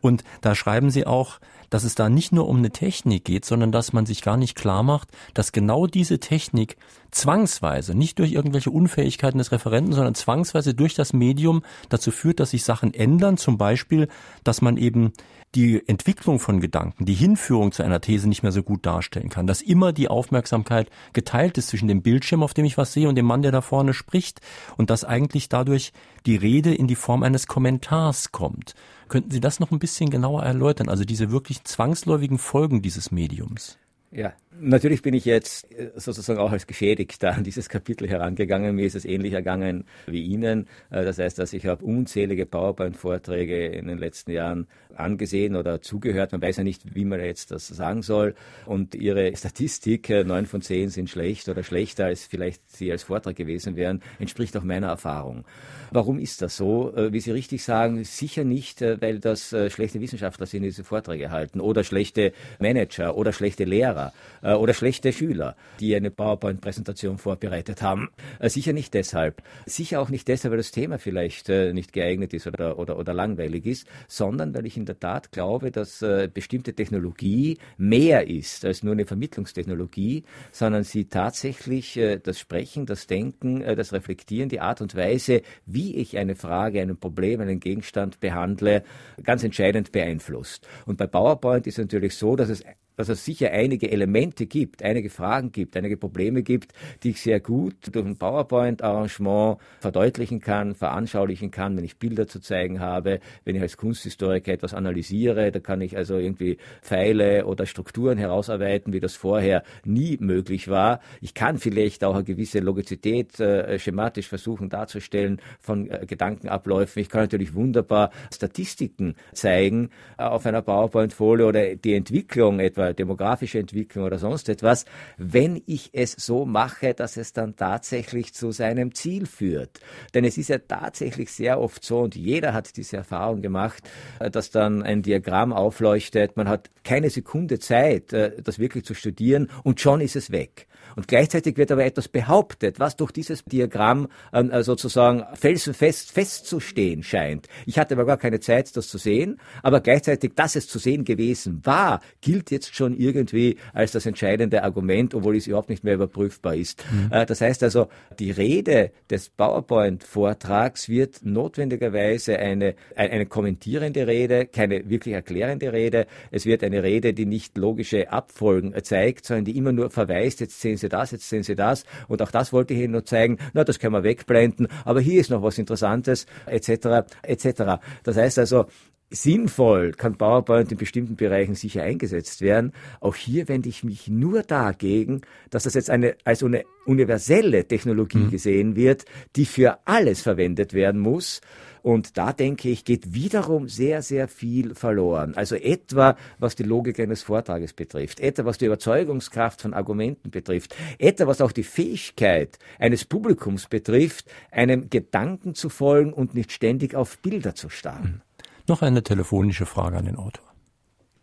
Und da schreiben Sie auch, dass es da nicht nur um eine Technik geht, sondern dass man sich gar nicht klar macht, dass genau diese Technik zwangsweise, nicht durch irgendwelche Unfähigkeiten des Referenten, sondern zwangsweise durch das Medium dazu führt, dass sich Sachen ändern. Zum Beispiel, dass man eben die Entwicklung von Gedanken, die Hinführung zu einer These nicht mehr so gut darstellen kann, dass immer die Aufmerksamkeit geteilt ist zwischen dem Bildschirm, auf dem ich was sehe, und dem Mann, der da vorne spricht, und dass eigentlich dadurch die Rede in die Form eines Kommentars kommt. Könnten Sie das noch ein bisschen genauer erläutern, also diese wirklich zwangsläufigen Folgen dieses Mediums? Ja, natürlich bin ich jetzt äh, sozusagen auch als Geschädigter an dieses Kapitel herangegangen. Mir ist es ähnlich ergangen wie Ihnen. Äh, das heißt, dass ich habe unzählige PowerPoint-Vorträge in den letzten Jahren angesehen oder zugehört. Man weiß ja nicht, wie man jetzt das sagen soll. Und Ihre Statistik, äh, neun von zehn sind schlecht oder schlechter, als vielleicht Sie als Vortrag gewesen wären, entspricht auch meiner Erfahrung. Warum ist das so? Wie Sie richtig sagen, sicher nicht, weil das schlechte Wissenschaftler sind, die diese Vorträge halten oder schlechte Manager oder schlechte Lehrer oder schlechte Schüler, die eine PowerPoint-Präsentation vorbereitet haben. Äh, sicher nicht deshalb. Sicher auch nicht deshalb, weil das Thema vielleicht äh, nicht geeignet ist oder, oder, oder langweilig ist, sondern weil ich in der Tat glaube, dass äh, bestimmte Technologie mehr ist als nur eine Vermittlungstechnologie, sondern sie tatsächlich äh, das Sprechen, das Denken, äh, das Reflektieren, die Art und Weise, wie ich eine Frage, ein Problem, einen Gegenstand behandle, ganz entscheidend beeinflusst. Und bei PowerPoint ist es natürlich so, dass es dass es sicher einige Elemente gibt, einige Fragen gibt, einige Probleme gibt, die ich sehr gut durch ein PowerPoint-Arrangement verdeutlichen kann, veranschaulichen kann, wenn ich Bilder zu zeigen habe, wenn ich als Kunsthistoriker etwas analysiere, da kann ich also irgendwie Pfeile oder Strukturen herausarbeiten, wie das vorher nie möglich war. Ich kann vielleicht auch eine gewisse Logizität äh, schematisch versuchen darzustellen von äh, Gedankenabläufen. Ich kann natürlich wunderbar Statistiken zeigen äh, auf einer PowerPoint-Folie oder die Entwicklung etwa demografische Entwicklung oder sonst etwas, wenn ich es so mache, dass es dann tatsächlich zu seinem Ziel führt. Denn es ist ja tatsächlich sehr oft so, und jeder hat diese Erfahrung gemacht, äh, dass dann ein Diagramm aufleuchtet, man hat keine Sekunde Zeit, äh, das wirklich zu studieren, und schon ist es weg. Und gleichzeitig wird aber etwas behauptet, was durch dieses Diagramm ähm, äh, sozusagen felsenfest festzustehen scheint. Ich hatte aber gar keine Zeit, das zu sehen, aber gleichzeitig, dass es zu sehen gewesen war, gilt jetzt schon irgendwie als das entscheidende Argument, obwohl es überhaupt nicht mehr überprüfbar ist. Mhm. Äh, das heißt also, die Rede des PowerPoint-Vortrags wird notwendigerweise eine, eine kommentierende Rede, keine wirklich erklärende Rede. Es wird eine Rede, die nicht logische Abfolgen zeigt, sondern die immer nur verweist, jetzt sehen Sie das, jetzt sehen Sie das. Und auch das wollte ich Ihnen nur zeigen. Na, das können wir wegblenden. Aber hier ist noch was Interessantes, etc., etc. Das heißt also, sinnvoll kann PowerPoint in bestimmten Bereichen sicher eingesetzt werden. Auch hier wende ich mich nur dagegen, dass das jetzt eine, als eine universelle Technologie mhm. gesehen wird, die für alles verwendet werden muss Und da denke ich, geht wiederum sehr, sehr viel verloren. Also etwa, was die Logik eines Vortrages betrifft, etwa, was die Überzeugungskraft von Argumenten betrifft, etwa, was auch die Fähigkeit eines Publikums betrifft, einem Gedanken zu folgen und nicht ständig auf Bilder zu starren. Noch eine telefonische Frage an den Autor.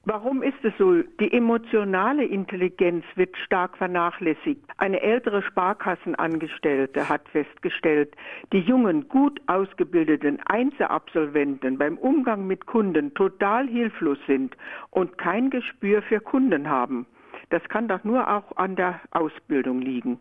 Warum ist es so? Die emotionale Intelligenz wird stark vernachlässigt. Eine ältere Sparkassenangestellte hat festgestellt, die jungen, gut ausgebildeten Einzelabsolventen beim Umgang mit Kunden total hilflos sind und kein Gespür für Kunden haben. Das kann doch nur auch an der Ausbildung liegen.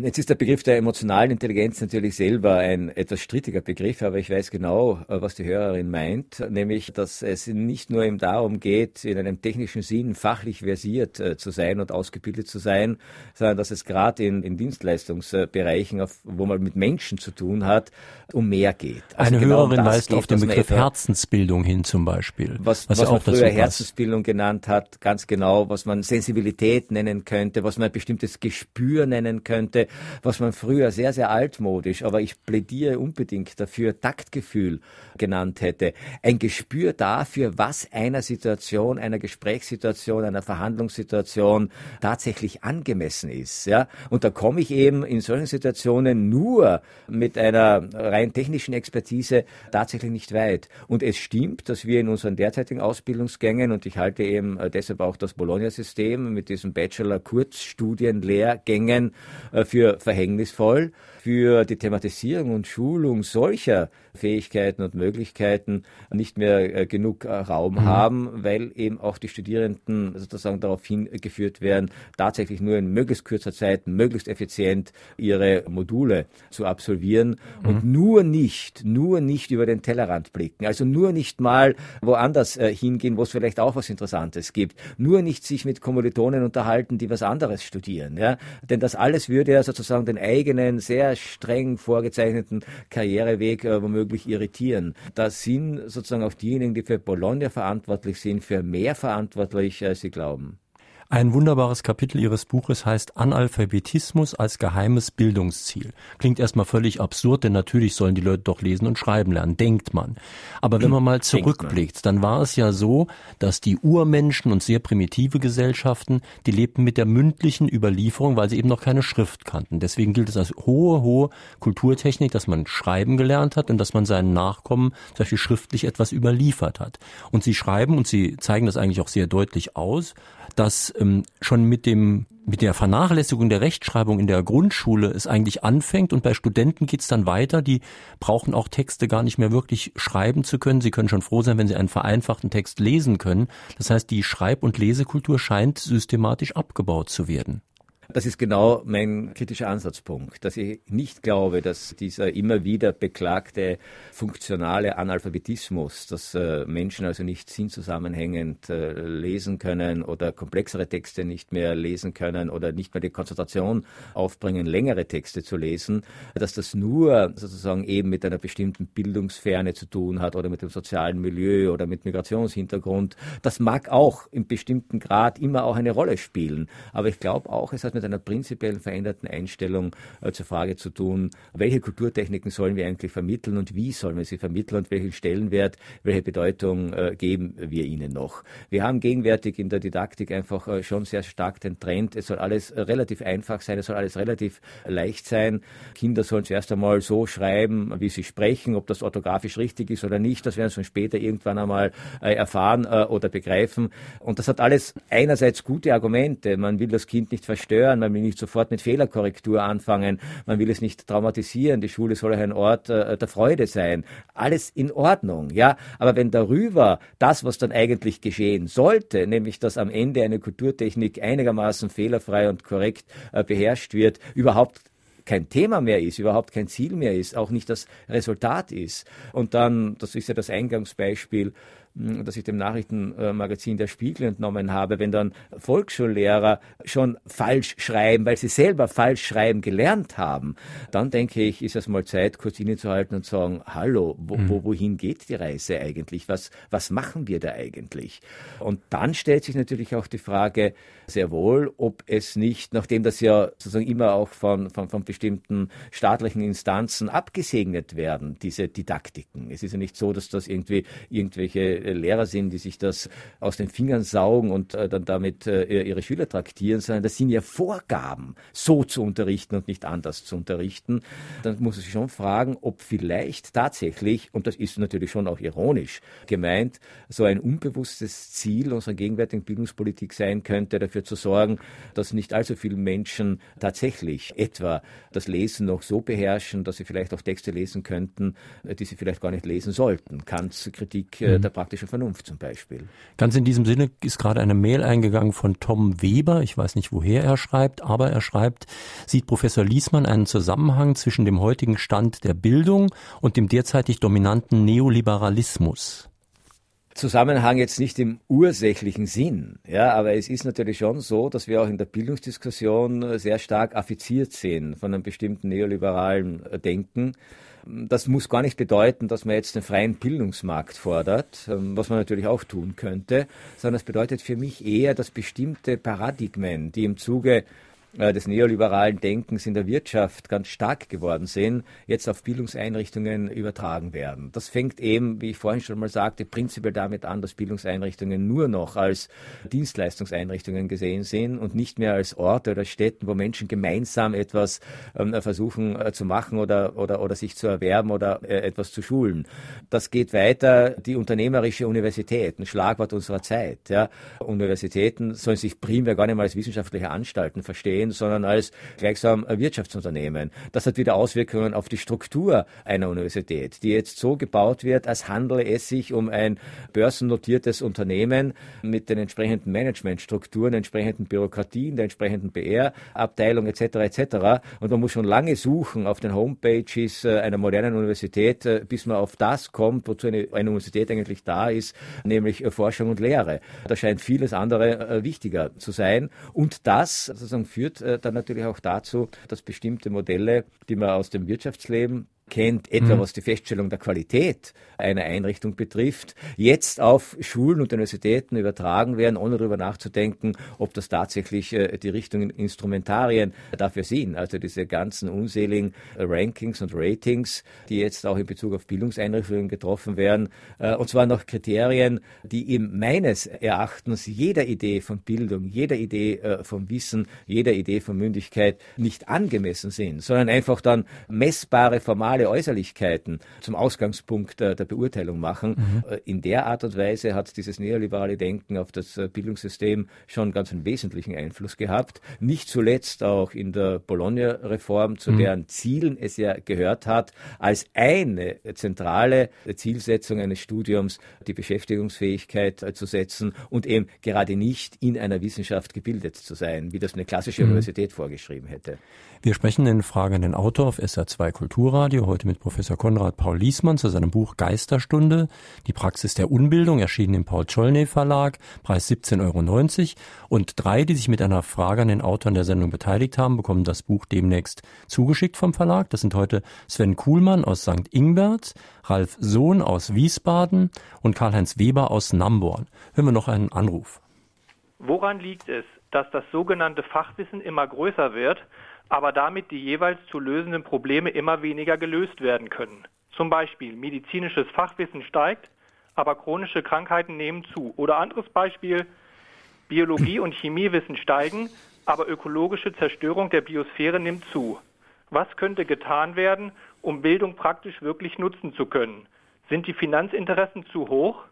Jetzt ist der Begriff der emotionalen Intelligenz natürlich selber ein etwas strittiger Begriff, aber ich weiß genau, was die Hörerin meint, nämlich, dass es nicht nur eben darum geht, in einem technischen Sinn fachlich versiert äh, zu sein und ausgebildet zu sein, sondern dass es gerade in, in Dienstleistungsbereichen, auf, wo man mit Menschen zu tun hat, um mehr geht. Also Eine genau Hörerin um weist geht, auf den Begriff Herzensbildung hin zum Beispiel. Was, was, was man früher Herzensbildung genannt hat, ganz genau, was man Sensibilität nennen könnte, was man ein bestimmtes Gespür nennen könnte, was man früher sehr, sehr altmodisch, aber ich plädiere unbedingt dafür, Taktgefühl genannt hätte. Ein Gespür dafür, was einer Situation, einer Gesprächssituation, einer Verhandlungssituation tatsächlich angemessen ist. Ja? Und da komme ich eben in solchen Situationen nur mit einer rein technischen Expertise tatsächlich nicht weit. Und es stimmt, dass wir in unseren derzeitigen Ausbildungsgängen, und ich halte eben äh, deshalb auch das Bologna-System mit diesen Bachelor-Kurzstudienlehrgängen äh, für für verhängnisvoll für die Thematisierung und Schulung solcher Fähigkeiten und Möglichkeiten nicht mehr äh, genug äh, Raum mhm. haben, weil eben auch die Studierenden sozusagen darauf hingeführt werden, tatsächlich nur in möglichst kurzer Zeit, möglichst effizient ihre Module zu absolvieren mhm. und nur nicht, nur nicht über den Tellerrand blicken. Also nur nicht mal woanders äh, hingehen, wo es vielleicht auch was Interessantes gibt. Nur nicht sich mit Kommilitonen unterhalten, die was anderes studieren. Ja? Denn das alles würde ja sozusagen den eigenen, sehr streng vorgezeichneten Karriereweg äh, womöglich irritieren. Da sind sozusagen auch diejenigen, die für Bologna verantwortlich sind, für mehr verantwortlich, als sie glauben. Ein wunderbares Kapitel Ihres Buches heißt Analphabetismus als geheimes Bildungsziel. Klingt erstmal völlig absurd, denn natürlich sollen die Leute doch lesen und schreiben lernen, denkt man. Aber wenn man mal zurückblickt, dann war es ja so, dass die Urmenschen und sehr primitive Gesellschaften, die lebten mit der mündlichen Überlieferung, weil sie eben noch keine Schrift kannten. Deswegen gilt es als hohe, hohe Kulturtechnik, dass man schreiben gelernt hat und dass man seinen Nachkommen zum Beispiel schriftlich etwas überliefert hat. Und sie schreiben, und sie zeigen das eigentlich auch sehr deutlich aus, dass ähm, schon mit dem mit der Vernachlässigung der Rechtschreibung in der Grundschule es eigentlich anfängt und bei Studenten geht's dann weiter. Die brauchen auch Texte gar nicht mehr wirklich schreiben zu können. Sie können schon froh sein, wenn sie einen vereinfachten Text lesen können. Das heißt, die Schreib- und Lesekultur scheint systematisch abgebaut zu werden. Das ist genau mein kritischer Ansatzpunkt, dass ich nicht glaube, dass dieser immer wieder beklagte funktionale Analphabetismus, dass äh, Menschen also nicht sinnzusammenhängend äh, lesen können oder komplexere Texte nicht mehr lesen können oder nicht mehr die Konzentration aufbringen, längere Texte zu lesen, dass das nur sozusagen eben mit einer bestimmten Bildungsferne zu tun hat oder mit dem sozialen Milieu oder mit Migrationshintergrund. Das mag auch im bestimmten Grad immer auch eine Rolle spielen. Aber ich glaube auch, es hat mit einer prinzipiell veränderten Einstellung äh, zur Frage zu tun, welche Kulturtechniken sollen wir eigentlich vermitteln und wie sollen wir sie vermitteln und welchen Stellenwert, welche Bedeutung äh, geben wir ihnen noch. Wir haben gegenwärtig in der Didaktik einfach äh, schon sehr stark den Trend, es soll alles relativ einfach sein, es soll alles relativ leicht sein. Kinder sollen zuerst einmal so schreiben, wie sie sprechen, ob das orthografisch richtig ist oder nicht, das werden sie später irgendwann einmal äh, erfahren äh, oder begreifen. Und das hat alles einerseits gute Argumente. Man will das Kind nicht verstören, zerstören, man will nicht sofort mit Fehlerkorrektur anfangen, man will es nicht traumatisieren, die Schule soll ein Ort äh, der Freude sein. Alles in Ordnung, ja. Aber wenn darüber das, was dann eigentlich geschehen sollte, nämlich dass am Ende eine Kulturtechnik einigermaßen fehlerfrei und korrekt äh, beherrscht wird, überhaupt kein Thema mehr ist, überhaupt kein Ziel mehr ist, auch nicht das Resultat ist. Und dann, das ist ja das Eingangsbeispiel, das ich dem Nachrichtenmagazin Der Spiegel entnommen habe, wenn dann Volksschullehrer schon falsch schreiben, weil sie selber falsch schreiben gelernt haben, dann denke ich, ist es mal Zeit, kurz innezuhalten und sagen, hallo, wo, mhm. wo, wohin geht die Reise eigentlich? Was, was machen wir da eigentlich? Und dann stellt sich natürlich auch die Frage sehr wohl, ob es nicht, nachdem das ja sozusagen immer auch von, von, von bestimmten staatlichen Instanzen abgesegnet werden, diese Didaktiken. Es ist ja nicht so, dass das irgendwie irgendwelche Lehrer sind, die sich das aus den Fingern saugen und äh, dann damit äh, ihre Schüler traktieren, sondern das sind ja Vorgaben, so zu unterrichten und nicht anders zu unterrichten. Dann muss man sich schon fragen, ob vielleicht tatsächlich, und das ist natürlich schon auch ironisch gemeint, so ein unbewusstes Ziel unserer gegenwärtigen Bildungspolitik sein könnte, dafür zu sorgen, dass nicht allzu viele Menschen tatsächlich etwa das Lesen noch so beherrschen, dass sie vielleicht auch Texte lesen könnten, äh, die sie vielleicht gar nicht lesen sollten. Kants Kritik äh, mhm. der praktischen Vernunft zum Beispiel. Ganz in diesem Sinne ist gerade eine Mail eingegangen von Tom Weber. Ich weiß nicht, woher er schreibt, aber er schreibt, sieht Professor Liesmann einen Zusammenhang zwischen dem heutigen Stand der Bildung und dem derzeitig dominanten Neoliberalismus? Zusammenhang jetzt nicht im ursächlichen Sinn, ja, aber es ist natürlich schon so, dass wir auch in der Bildungsdiskussion sehr stark affiziert sind von einem bestimmten neoliberalen Denken. Das muss gar nicht bedeuten, dass man jetzt den freien Bildungsmarkt fordert, ähm, was man natürlich auch tun könnte, sondern es bedeutet für mich eher, dass bestimmte Paradigmen, die im Zuge des neoliberalen Denkens in der Wirtschaft ganz stark geworden sind, jetzt auf Bildungseinrichtungen übertragen werden. Das fängt eben, wie ich vorhin schon mal sagte, prinzipiell damit an, dass Bildungseinrichtungen nur noch als Dienstleistungseinrichtungen gesehen sind und nicht mehr als Orte oder Städten, wo Menschen gemeinsam etwas ähm, versuchen äh, zu machen oder, oder, oder sich zu erwerben oder äh, etwas zu schulen. Das geht weiter, die unternehmerische Universität, ein Schlagwort unserer Zeit. Ja. Universitäten sollen sich primär gar nicht mal als wissenschaftliche Anstalten verstehen, sehen, sondern als gleichsam Wirtschaftsunternehmen. Das hat wieder Auswirkungen auf die Struktur einer Universität, die jetzt so gebaut wird, als handele es sich um ein börsennotiertes Unternehmen mit den entsprechenden Managementstrukturen, entsprechenden Bürokratien, der entsprechenden PR-Abteilung etc. etc. Und man muss schon lange suchen auf den Homepages äh, einer modernen Universität, äh, bis man auf das kommt, wozu eine, eine Universität eigentlich da ist, nämlich äh, Forschung und Lehre. Da scheint vieles andere wichtiger zu sein. Und das sozusagen führt führt äh, dann natürlich auch dazu, dass bestimmte Modelle, die man aus dem Wirtschaftsleben kennt, etwa mhm. was die Feststellung der Qualität einer Einrichtung betrifft, jetzt auf Schulen und Universitäten übertragen werden, ohne darüber nachzudenken, ob das tatsächlich äh, die Richtungen Instrumentarien dafür sind. Also diese ganzen unseligen Rankings und Ratings, die jetzt auch in Bezug auf Bildungseinrichtungen getroffen werden, äh, und zwar nach Kriterien, die eben meines Erachtens jeder Idee von Bildung, jeder Idee äh, vom Wissen, jeder Idee von Mündigkeit nicht angemessen sind, sondern einfach dann messbare, formale formale Äußerlichkeiten zum Ausgangspunkt der, der Beurteilung machen. Mhm. Äh, in der Art und Weise hat dieses neoliberale Denken auf das äh, Bildungssystem schon ganz einen wesentlichen Einfluss gehabt. Nicht zuletzt auch in der Bologna-Reform, zu mhm. deren Zielen es ja gehört hat, als eine zentrale Zielsetzung eines Studiums die Beschäftigungsfähigkeit äh, zu setzen und eben gerade nicht in einer Wissenschaft gebildet zu sein, wie das eine klassische mhm. Universität vorgeschrieben hätte. Wir sprechen in Frage an den Autor auf SR2 Kulturradio heute mit Professor Konrad Paul Liesmann zu seinem Buch Geisterstunde, die Praxis der Unbildung, erschienen im Paul Czolny Verlag, Preis 17,90 Euro. Und drei, die sich mit einer Frage an den Autor in der Sendung beteiligt haben, bekommen das Buch demnächst zugeschickt vom Verlag. Das sind heute Sven Kuhlmann aus St. Ingbert, Ralf Sohn aus Wiesbaden und Karl-Heinz Weber aus Namborn. Hören wir noch einen Anruf. Woran liegt es, dass das sogenannte Fachwissen immer größer wird aber damit die jeweils zu lösenden Probleme immer weniger gelöst werden können. Zum Beispiel medizinisches Fachwissen steigt, aber chronische Krankheiten nehmen zu. Oder anderes Beispiel, Biologie und Chemiewissen steigen, aber ökologische Zerstörung der Biosphäre nimmt zu. Was könnte getan werden, um Bildung praktisch wirklich nutzen zu können? Sind die Finanzinteressen zu hoch?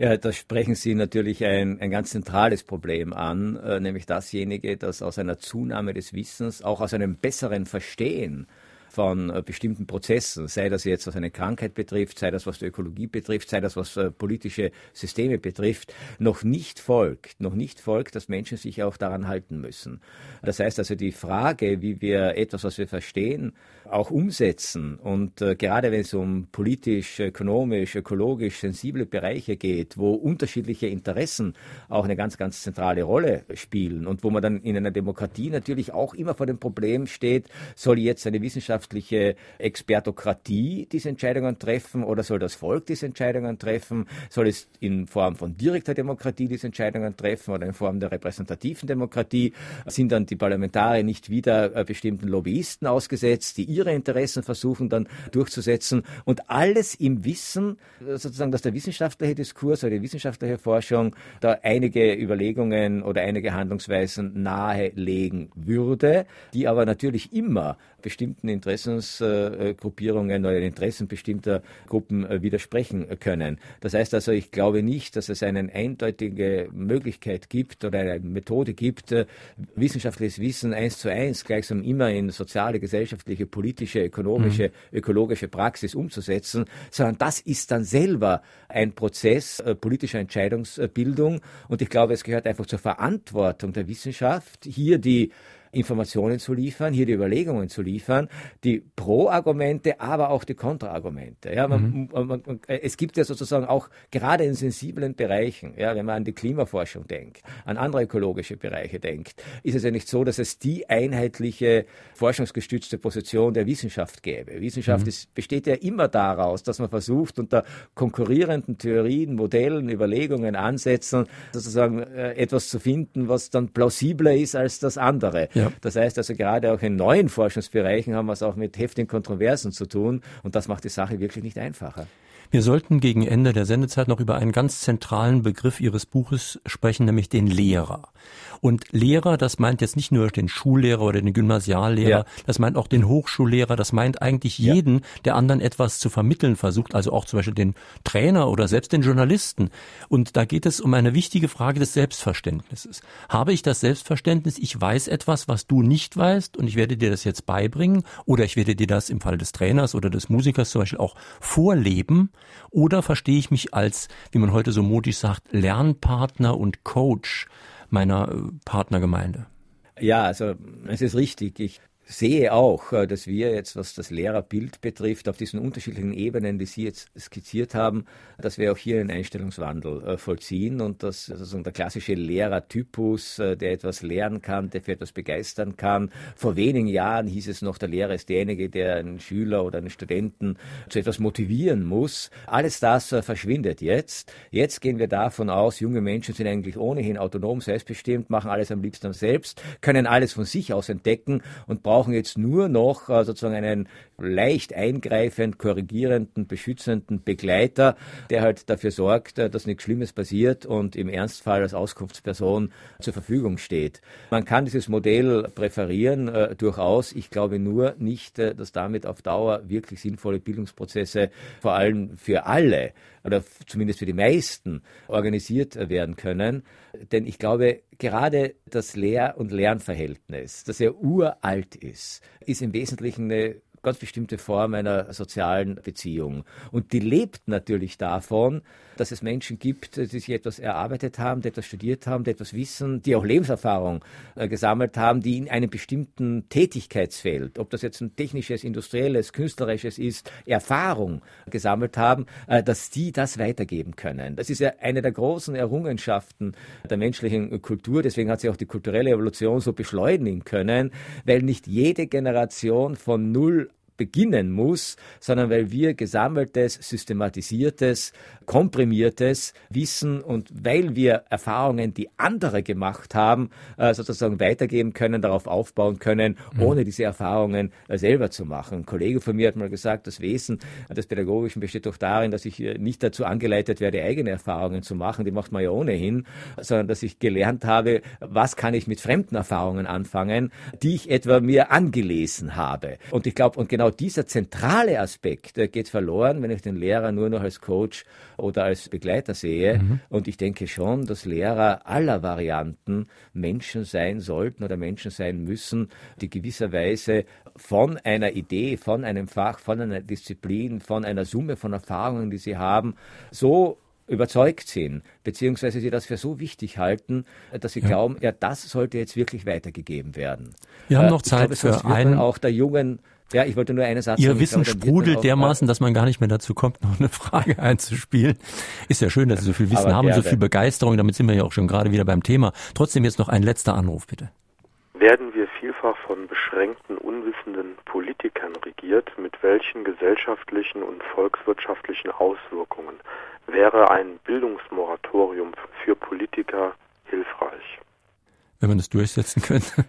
Ja, da sprechen Sie natürlich ein, ein ganz zentrales Problem an, äh, nämlich dasjenige, dass aus einer Zunahme des Wissens, auch aus einem besseren Verstehen von äh, bestimmten Prozessen, sei das jetzt was eine Krankheit betrifft, sei das was die Ökologie betrifft, sei das was äh, politische Systeme betrifft, noch nicht folgt, noch nicht folgt, dass Menschen sich auch daran halten müssen. Das heißt also die Frage, wie wir etwas, was wir verstehen, auch umsetzen und äh, gerade wenn es um politisch, ökonomisch, ökologisch sensible Bereiche geht, wo unterschiedliche Interessen auch eine ganz, ganz zentrale Rolle spielen und wo man dann in einer Demokratie natürlich auch immer vor dem Problem steht, soll jetzt eine wissenschaftliche Expertokratie diese Entscheidungen treffen oder soll das Volk diese Entscheidungen treffen? Soll es in Form von direkter Demokratie diese Entscheidungen treffen oder in Form der repräsentativen Demokratie? Sind dann die Parlamentarier nicht wieder äh, bestimmten Lobbyisten ausgesetzt, die ihre Interessen versuchen dann durchzusetzen und alles im Wissen, äh, sozusagen, dass der wissenschaftliche Diskurs oder die wissenschaftliche Forschung da einige Überlegungen oder einige Handlungsweisen nahelegen würde, die aber natürlich immer bestimmten Interessensgruppierungen oder Interessen bestimmter Gruppen äh, widersprechen können. Das heißt also, ich glaube nicht, dass es eine eindeutige Möglichkeit gibt oder eine Methode gibt, äh, wissenschaftliches Wissen eins zu eins gleichsam immer in soziale, gesellschaftliche, politische, ökonomische, mhm. ökologische Praxis umzusetzen, sondern das ist dann selber ein Prozess äh, politischer Entscheidungsbildung. Und ich glaube, es gehört einfach zur Verantwortung der Wissenschaft, hier die Informationen zu liefern, hier die Überlegungen zu liefern, die Pro-Argumente, aber auch die Kontra-Argumente. Ja, man, mhm. man, man, es gibt ja sozusagen auch gerade in sensiblen Bereichen, ja, wenn man an die Klimaforschung denkt, an andere ökologische Bereiche denkt, ist es ja nicht so, dass es die einheitliche forschungsgestützte Position der Wissenschaft gäbe. Wissenschaft mhm. ist, besteht ja immer daraus, dass man versucht, unter konkurrierenden Theorien, Modellen, Überlegungen, Ansätzen sozusagen äh, etwas zu finden, was dann plausibler ist als das andere. Ja. Ja. Das heißt also gerade auch in neuen Forschungsbereichen haben wir es auch mit heftigen Kontroversen zu tun und das macht die Sache wirklich nicht einfacher. Wir sollten gegen Ende der Sendezeit noch über einen ganz zentralen Begriff Ihres Buches sprechen, nämlich den Lehrer. Und Lehrer, das meint jetzt nicht nur den Schullehrer oder den Gymnasiallehrer, ja. das meint auch den Hochschullehrer, das meint eigentlich jeden, ja. der anderen etwas zu vermitteln versucht, also auch zum Beispiel den Trainer oder selbst den Journalisten. Und da geht es um eine wichtige Frage des Selbstverständnisses. Habe ich das Selbstverständnis, ich weiß etwas, was du nicht weißt und ich werde dir das jetzt beibringen oder ich werde dir das im Fall des Trainers oder des Musikers zum Beispiel auch vorleben oder verstehe ich mich als, wie man heute so modisch sagt, Lernpartner und Coach meiner äh, Partnergemeinde. Ja, also es ist richtig. Ich sehe auch, äh, dass wir jetzt, was das Lehrerbild betrifft, auf diesen unterschiedlichen Ebenen, die Sie jetzt skizziert haben, dass wir auch hier einen Einstellungswandel äh, vollziehen und dass sozusagen der klassische Lehrertypus, äh, der etwas lernen kann, der für etwas begeistern kann. Vor wenigen Jahren hieß es noch, der Lehrer ist derjenige, der einen Schüler oder einen Studenten zu etwas motivieren muss. Alles das verschwindet jetzt. Jetzt gehen wir davon aus, junge Menschen sind eigentlich ohnehin autonom, selbstbestimmt, machen alles am liebsten selbst, können alles von sich aus entdecken und brauchen brauchen jetzt nur noch äh, sozusagen einen leicht eingreifend, korrigierenden, beschützenden Begleiter, der halt dafür sorgt, äh, dass nichts Schlimmes passiert und im Ernstfall als Auskunftsperson zur Verfügung steht. Man kann dieses Modell präferieren, äh, durchaus. Ich glaube nur nicht, äh, dass damit auf Dauer wirklich sinnvolle Bildungsprozesse vor allem für alle oder zumindest für die meisten organisiert werden können. Denn ich glaube, gerade das Lehr- und Lernverhältnis, das ja uralt ist, ist im Wesentlichen eine ganz bestimmte Form einer sozialen Beziehung. Und die lebt natürlich davon, dass es Menschen gibt, die sich etwas erarbeitet haben, die etwas studiert haben, die etwas wissen, die auch Lebenserfahrung äh, gesammelt haben, die in einem bestimmten Tätigkeitsfeld, ob das jetzt ein technisches, industrielles, künstlerisches ist, Erfahrung gesammelt haben, äh, dass die das weitergeben können. Das ist ja eine der großen Errungenschaften der menschlichen Kultur. Deswegen hat sich auch die kulturelle Evolution so beschleunigen können, weil nicht jede Generation von null beginnen muss, sondern weil wir gesammeltes, systematisiertes, komprimiertes Wissen und weil wir Erfahrungen, die andere gemacht haben, äh, sozusagen weitergeben können, darauf aufbauen können, mhm. ohne diese Erfahrungen äh, selber zu machen. Ein Kollege von mir hat mal gesagt, das Wesen des Pädagogischen besteht doch darin, dass ich nicht dazu angeleitet werde, eigene Erfahrungen zu machen, die macht man ja ohnehin, sondern dass ich gelernt habe, was kann ich mit fremden Erfahrungen anfangen, die ich etwa mir angelesen habe. Und ich glaube, und genau genau dieser zentrale Aspekt äh, geht verloren, wenn ich den Lehrer nur noch als Coach oder als Begleiter sehe. Mhm. Und ich denke schon, dass Lehrer aller Varianten Menschen sein sollten oder Menschen sein müssen, die gewisserweise von einer Idee, von einem Fach, von einer Disziplin, von einer Summe von Erfahrungen, die sie haben, so überzeugt sind, beziehungsweise sie das für so wichtig halten, dass sie ja. glauben, ja, das sollte jetzt wirklich weitergegeben werden. Wir haben noch Zeit glaube, für einen. Auch der jungen ja, ich wollte nur eine Satz Ihr sagen. Wissen glaube, sprudelt dermaßen, dass man gar nicht mehr dazu kommt, noch eine Frage einzuspielen. Ist ja schön, dass Sie so viel Wissen Aber haben, gerne. so viel Begeisterung. Damit sind wir ja auch schon gerade wieder beim Thema. Trotzdem jetzt noch ein letzter Anruf, bitte. Werden wir vielfach von beschränkten, unwissenden Politikern regiert, mit welchen gesellschaftlichen und volkswirtschaftlichen Auswirkungen wäre ein Bildungsmoratorium für Politiker hilfreich. Wenn man das durchsetzen könnte.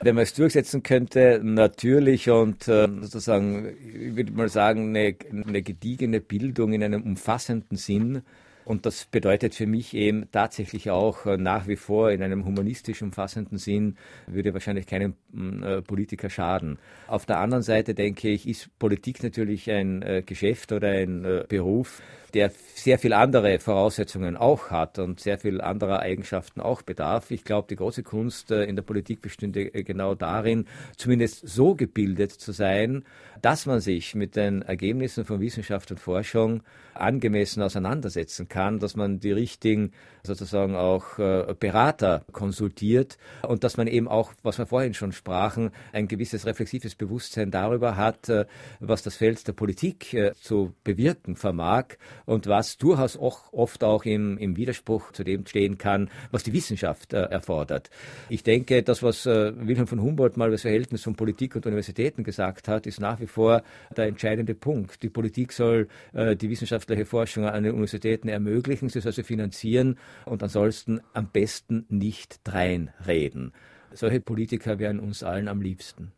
Wenn man es durchsetzen könnte, natürlich und äh, sozusagen, ich würde mal sagen, eine, eine gediegene Bildung in einem umfassenden Sinn, und das bedeutet für mich eben tatsächlich auch äh, nach wie vor in einem humanistisch umfassenden Sinn, würde wahrscheinlich keinem mm, äh, Politiker schaden. Auf der anderen Seite denke ich, ist Politik natürlich ein äh, Geschäft oder ein Beruf, der sehr viel andere Voraussetzungen auch hat und sehr viel anderer Eigenschaften auch bedarf. Ich glaube, die große Kunst in der Politik bestünde genau darin, zumindest so gebildet zu sein, dass man sich mit den Ergebnissen von Wissenschaft und Forschung angemessen auseinandersetzen kann, dass man die richtigen sozusagen auch äh, Berater konsultiert und dass man eben auch, was wir vorhin schon sprachen, ein gewisses reflexives Bewusstsein darüber hat, äh, was das Feld der Politik äh, zu bewirken vermag und was durchaus auch oft auch im, im Widerspruch zu dem stehen kann, was die Wissenschaft erfordert. Ich denke, das, was Wilhelm von Humboldt mal über das Verhältnis von Politik und Universitäten gesagt hat, ist nach wie vor der entscheidende Punkt. Die Politik soll die wissenschaftliche Forschung an den Universitäten ermöglichen, sie soll sie finanzieren und ansonsten am besten nicht dreinreden. Solche Politiker wären uns allen am liebsten.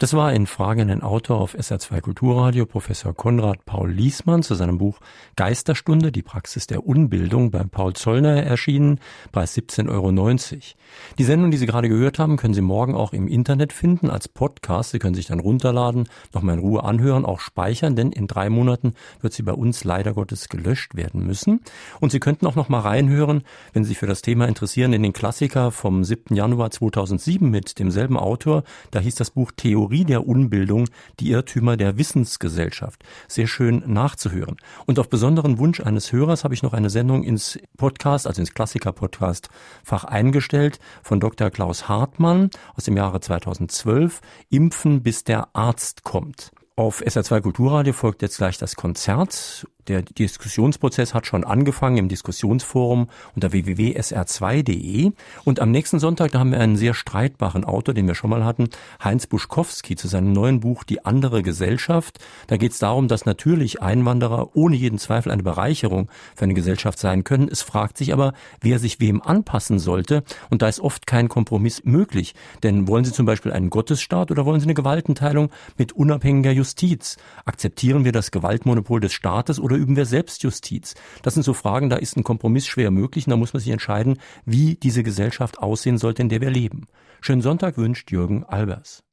Das war ein fragenden Autor auf SR2 Kulturradio, Professor Konrad Paul Liesmann, zu seinem Buch Geisterstunde, die Praxis der Unbildung bei Paul Zollner erschienen, Preis 17,90 Euro. Die Sendung, die Sie gerade gehört haben, können Sie morgen auch im Internet finden als Podcast. Sie können sich dann runterladen, nochmal in Ruhe anhören, auch speichern, denn in drei Monaten wird sie bei uns leider Gottes gelöscht werden müssen. Und Sie könnten auch nochmal reinhören, wenn Sie sich für das Thema interessieren, in den Klassiker vom 7. Januar 2007 mit demselben Autor. Da hieß das Buch Theorie Theorie der Unbildung, die Irrtümer der Wissensgesellschaft. Sehr schön nachzuhören. Und auf besonderen Wunsch eines Hörers habe ich noch eine Sendung ins Podcast, also ins Klassiker-Podcast-Fach eingestellt von Dr. Klaus Hartmann aus dem Jahre 2012. Impfen, bis der Arzt kommt. Auf SR2 Kulturradio folgt jetzt gleich das Konzert der Diskussionsprozess hat schon angefangen im Diskussionsforum unter www.sr2.de. Und am nächsten Sonntag, da haben wir einen sehr streitbaren Autor, den wir schon mal hatten, Heinz Buschkowski, zu seinem neuen Buch Die andere Gesellschaft. Da geht es darum, dass natürlich Einwanderer ohne jeden Zweifel eine Bereicherung für eine Gesellschaft sein können. Es fragt sich aber, wer sich wem anpassen sollte. Und da ist oft kein Kompromiss möglich. Denn wollen Sie zum Beispiel einen Gottesstaat oder wollen Sie eine Gewaltenteilung mit unabhängiger Justiz? Akzeptieren wir das Gewaltmonopol des Staates oder üben wir Selbstjustiz? Das sind so Fragen, da ist ein Kompromiss schwer möglich und da muss man sich entscheiden, wie diese Gesellschaft aussehen sollte, in der wir leben. Schönen Sonntag wünscht Jürgen Albers.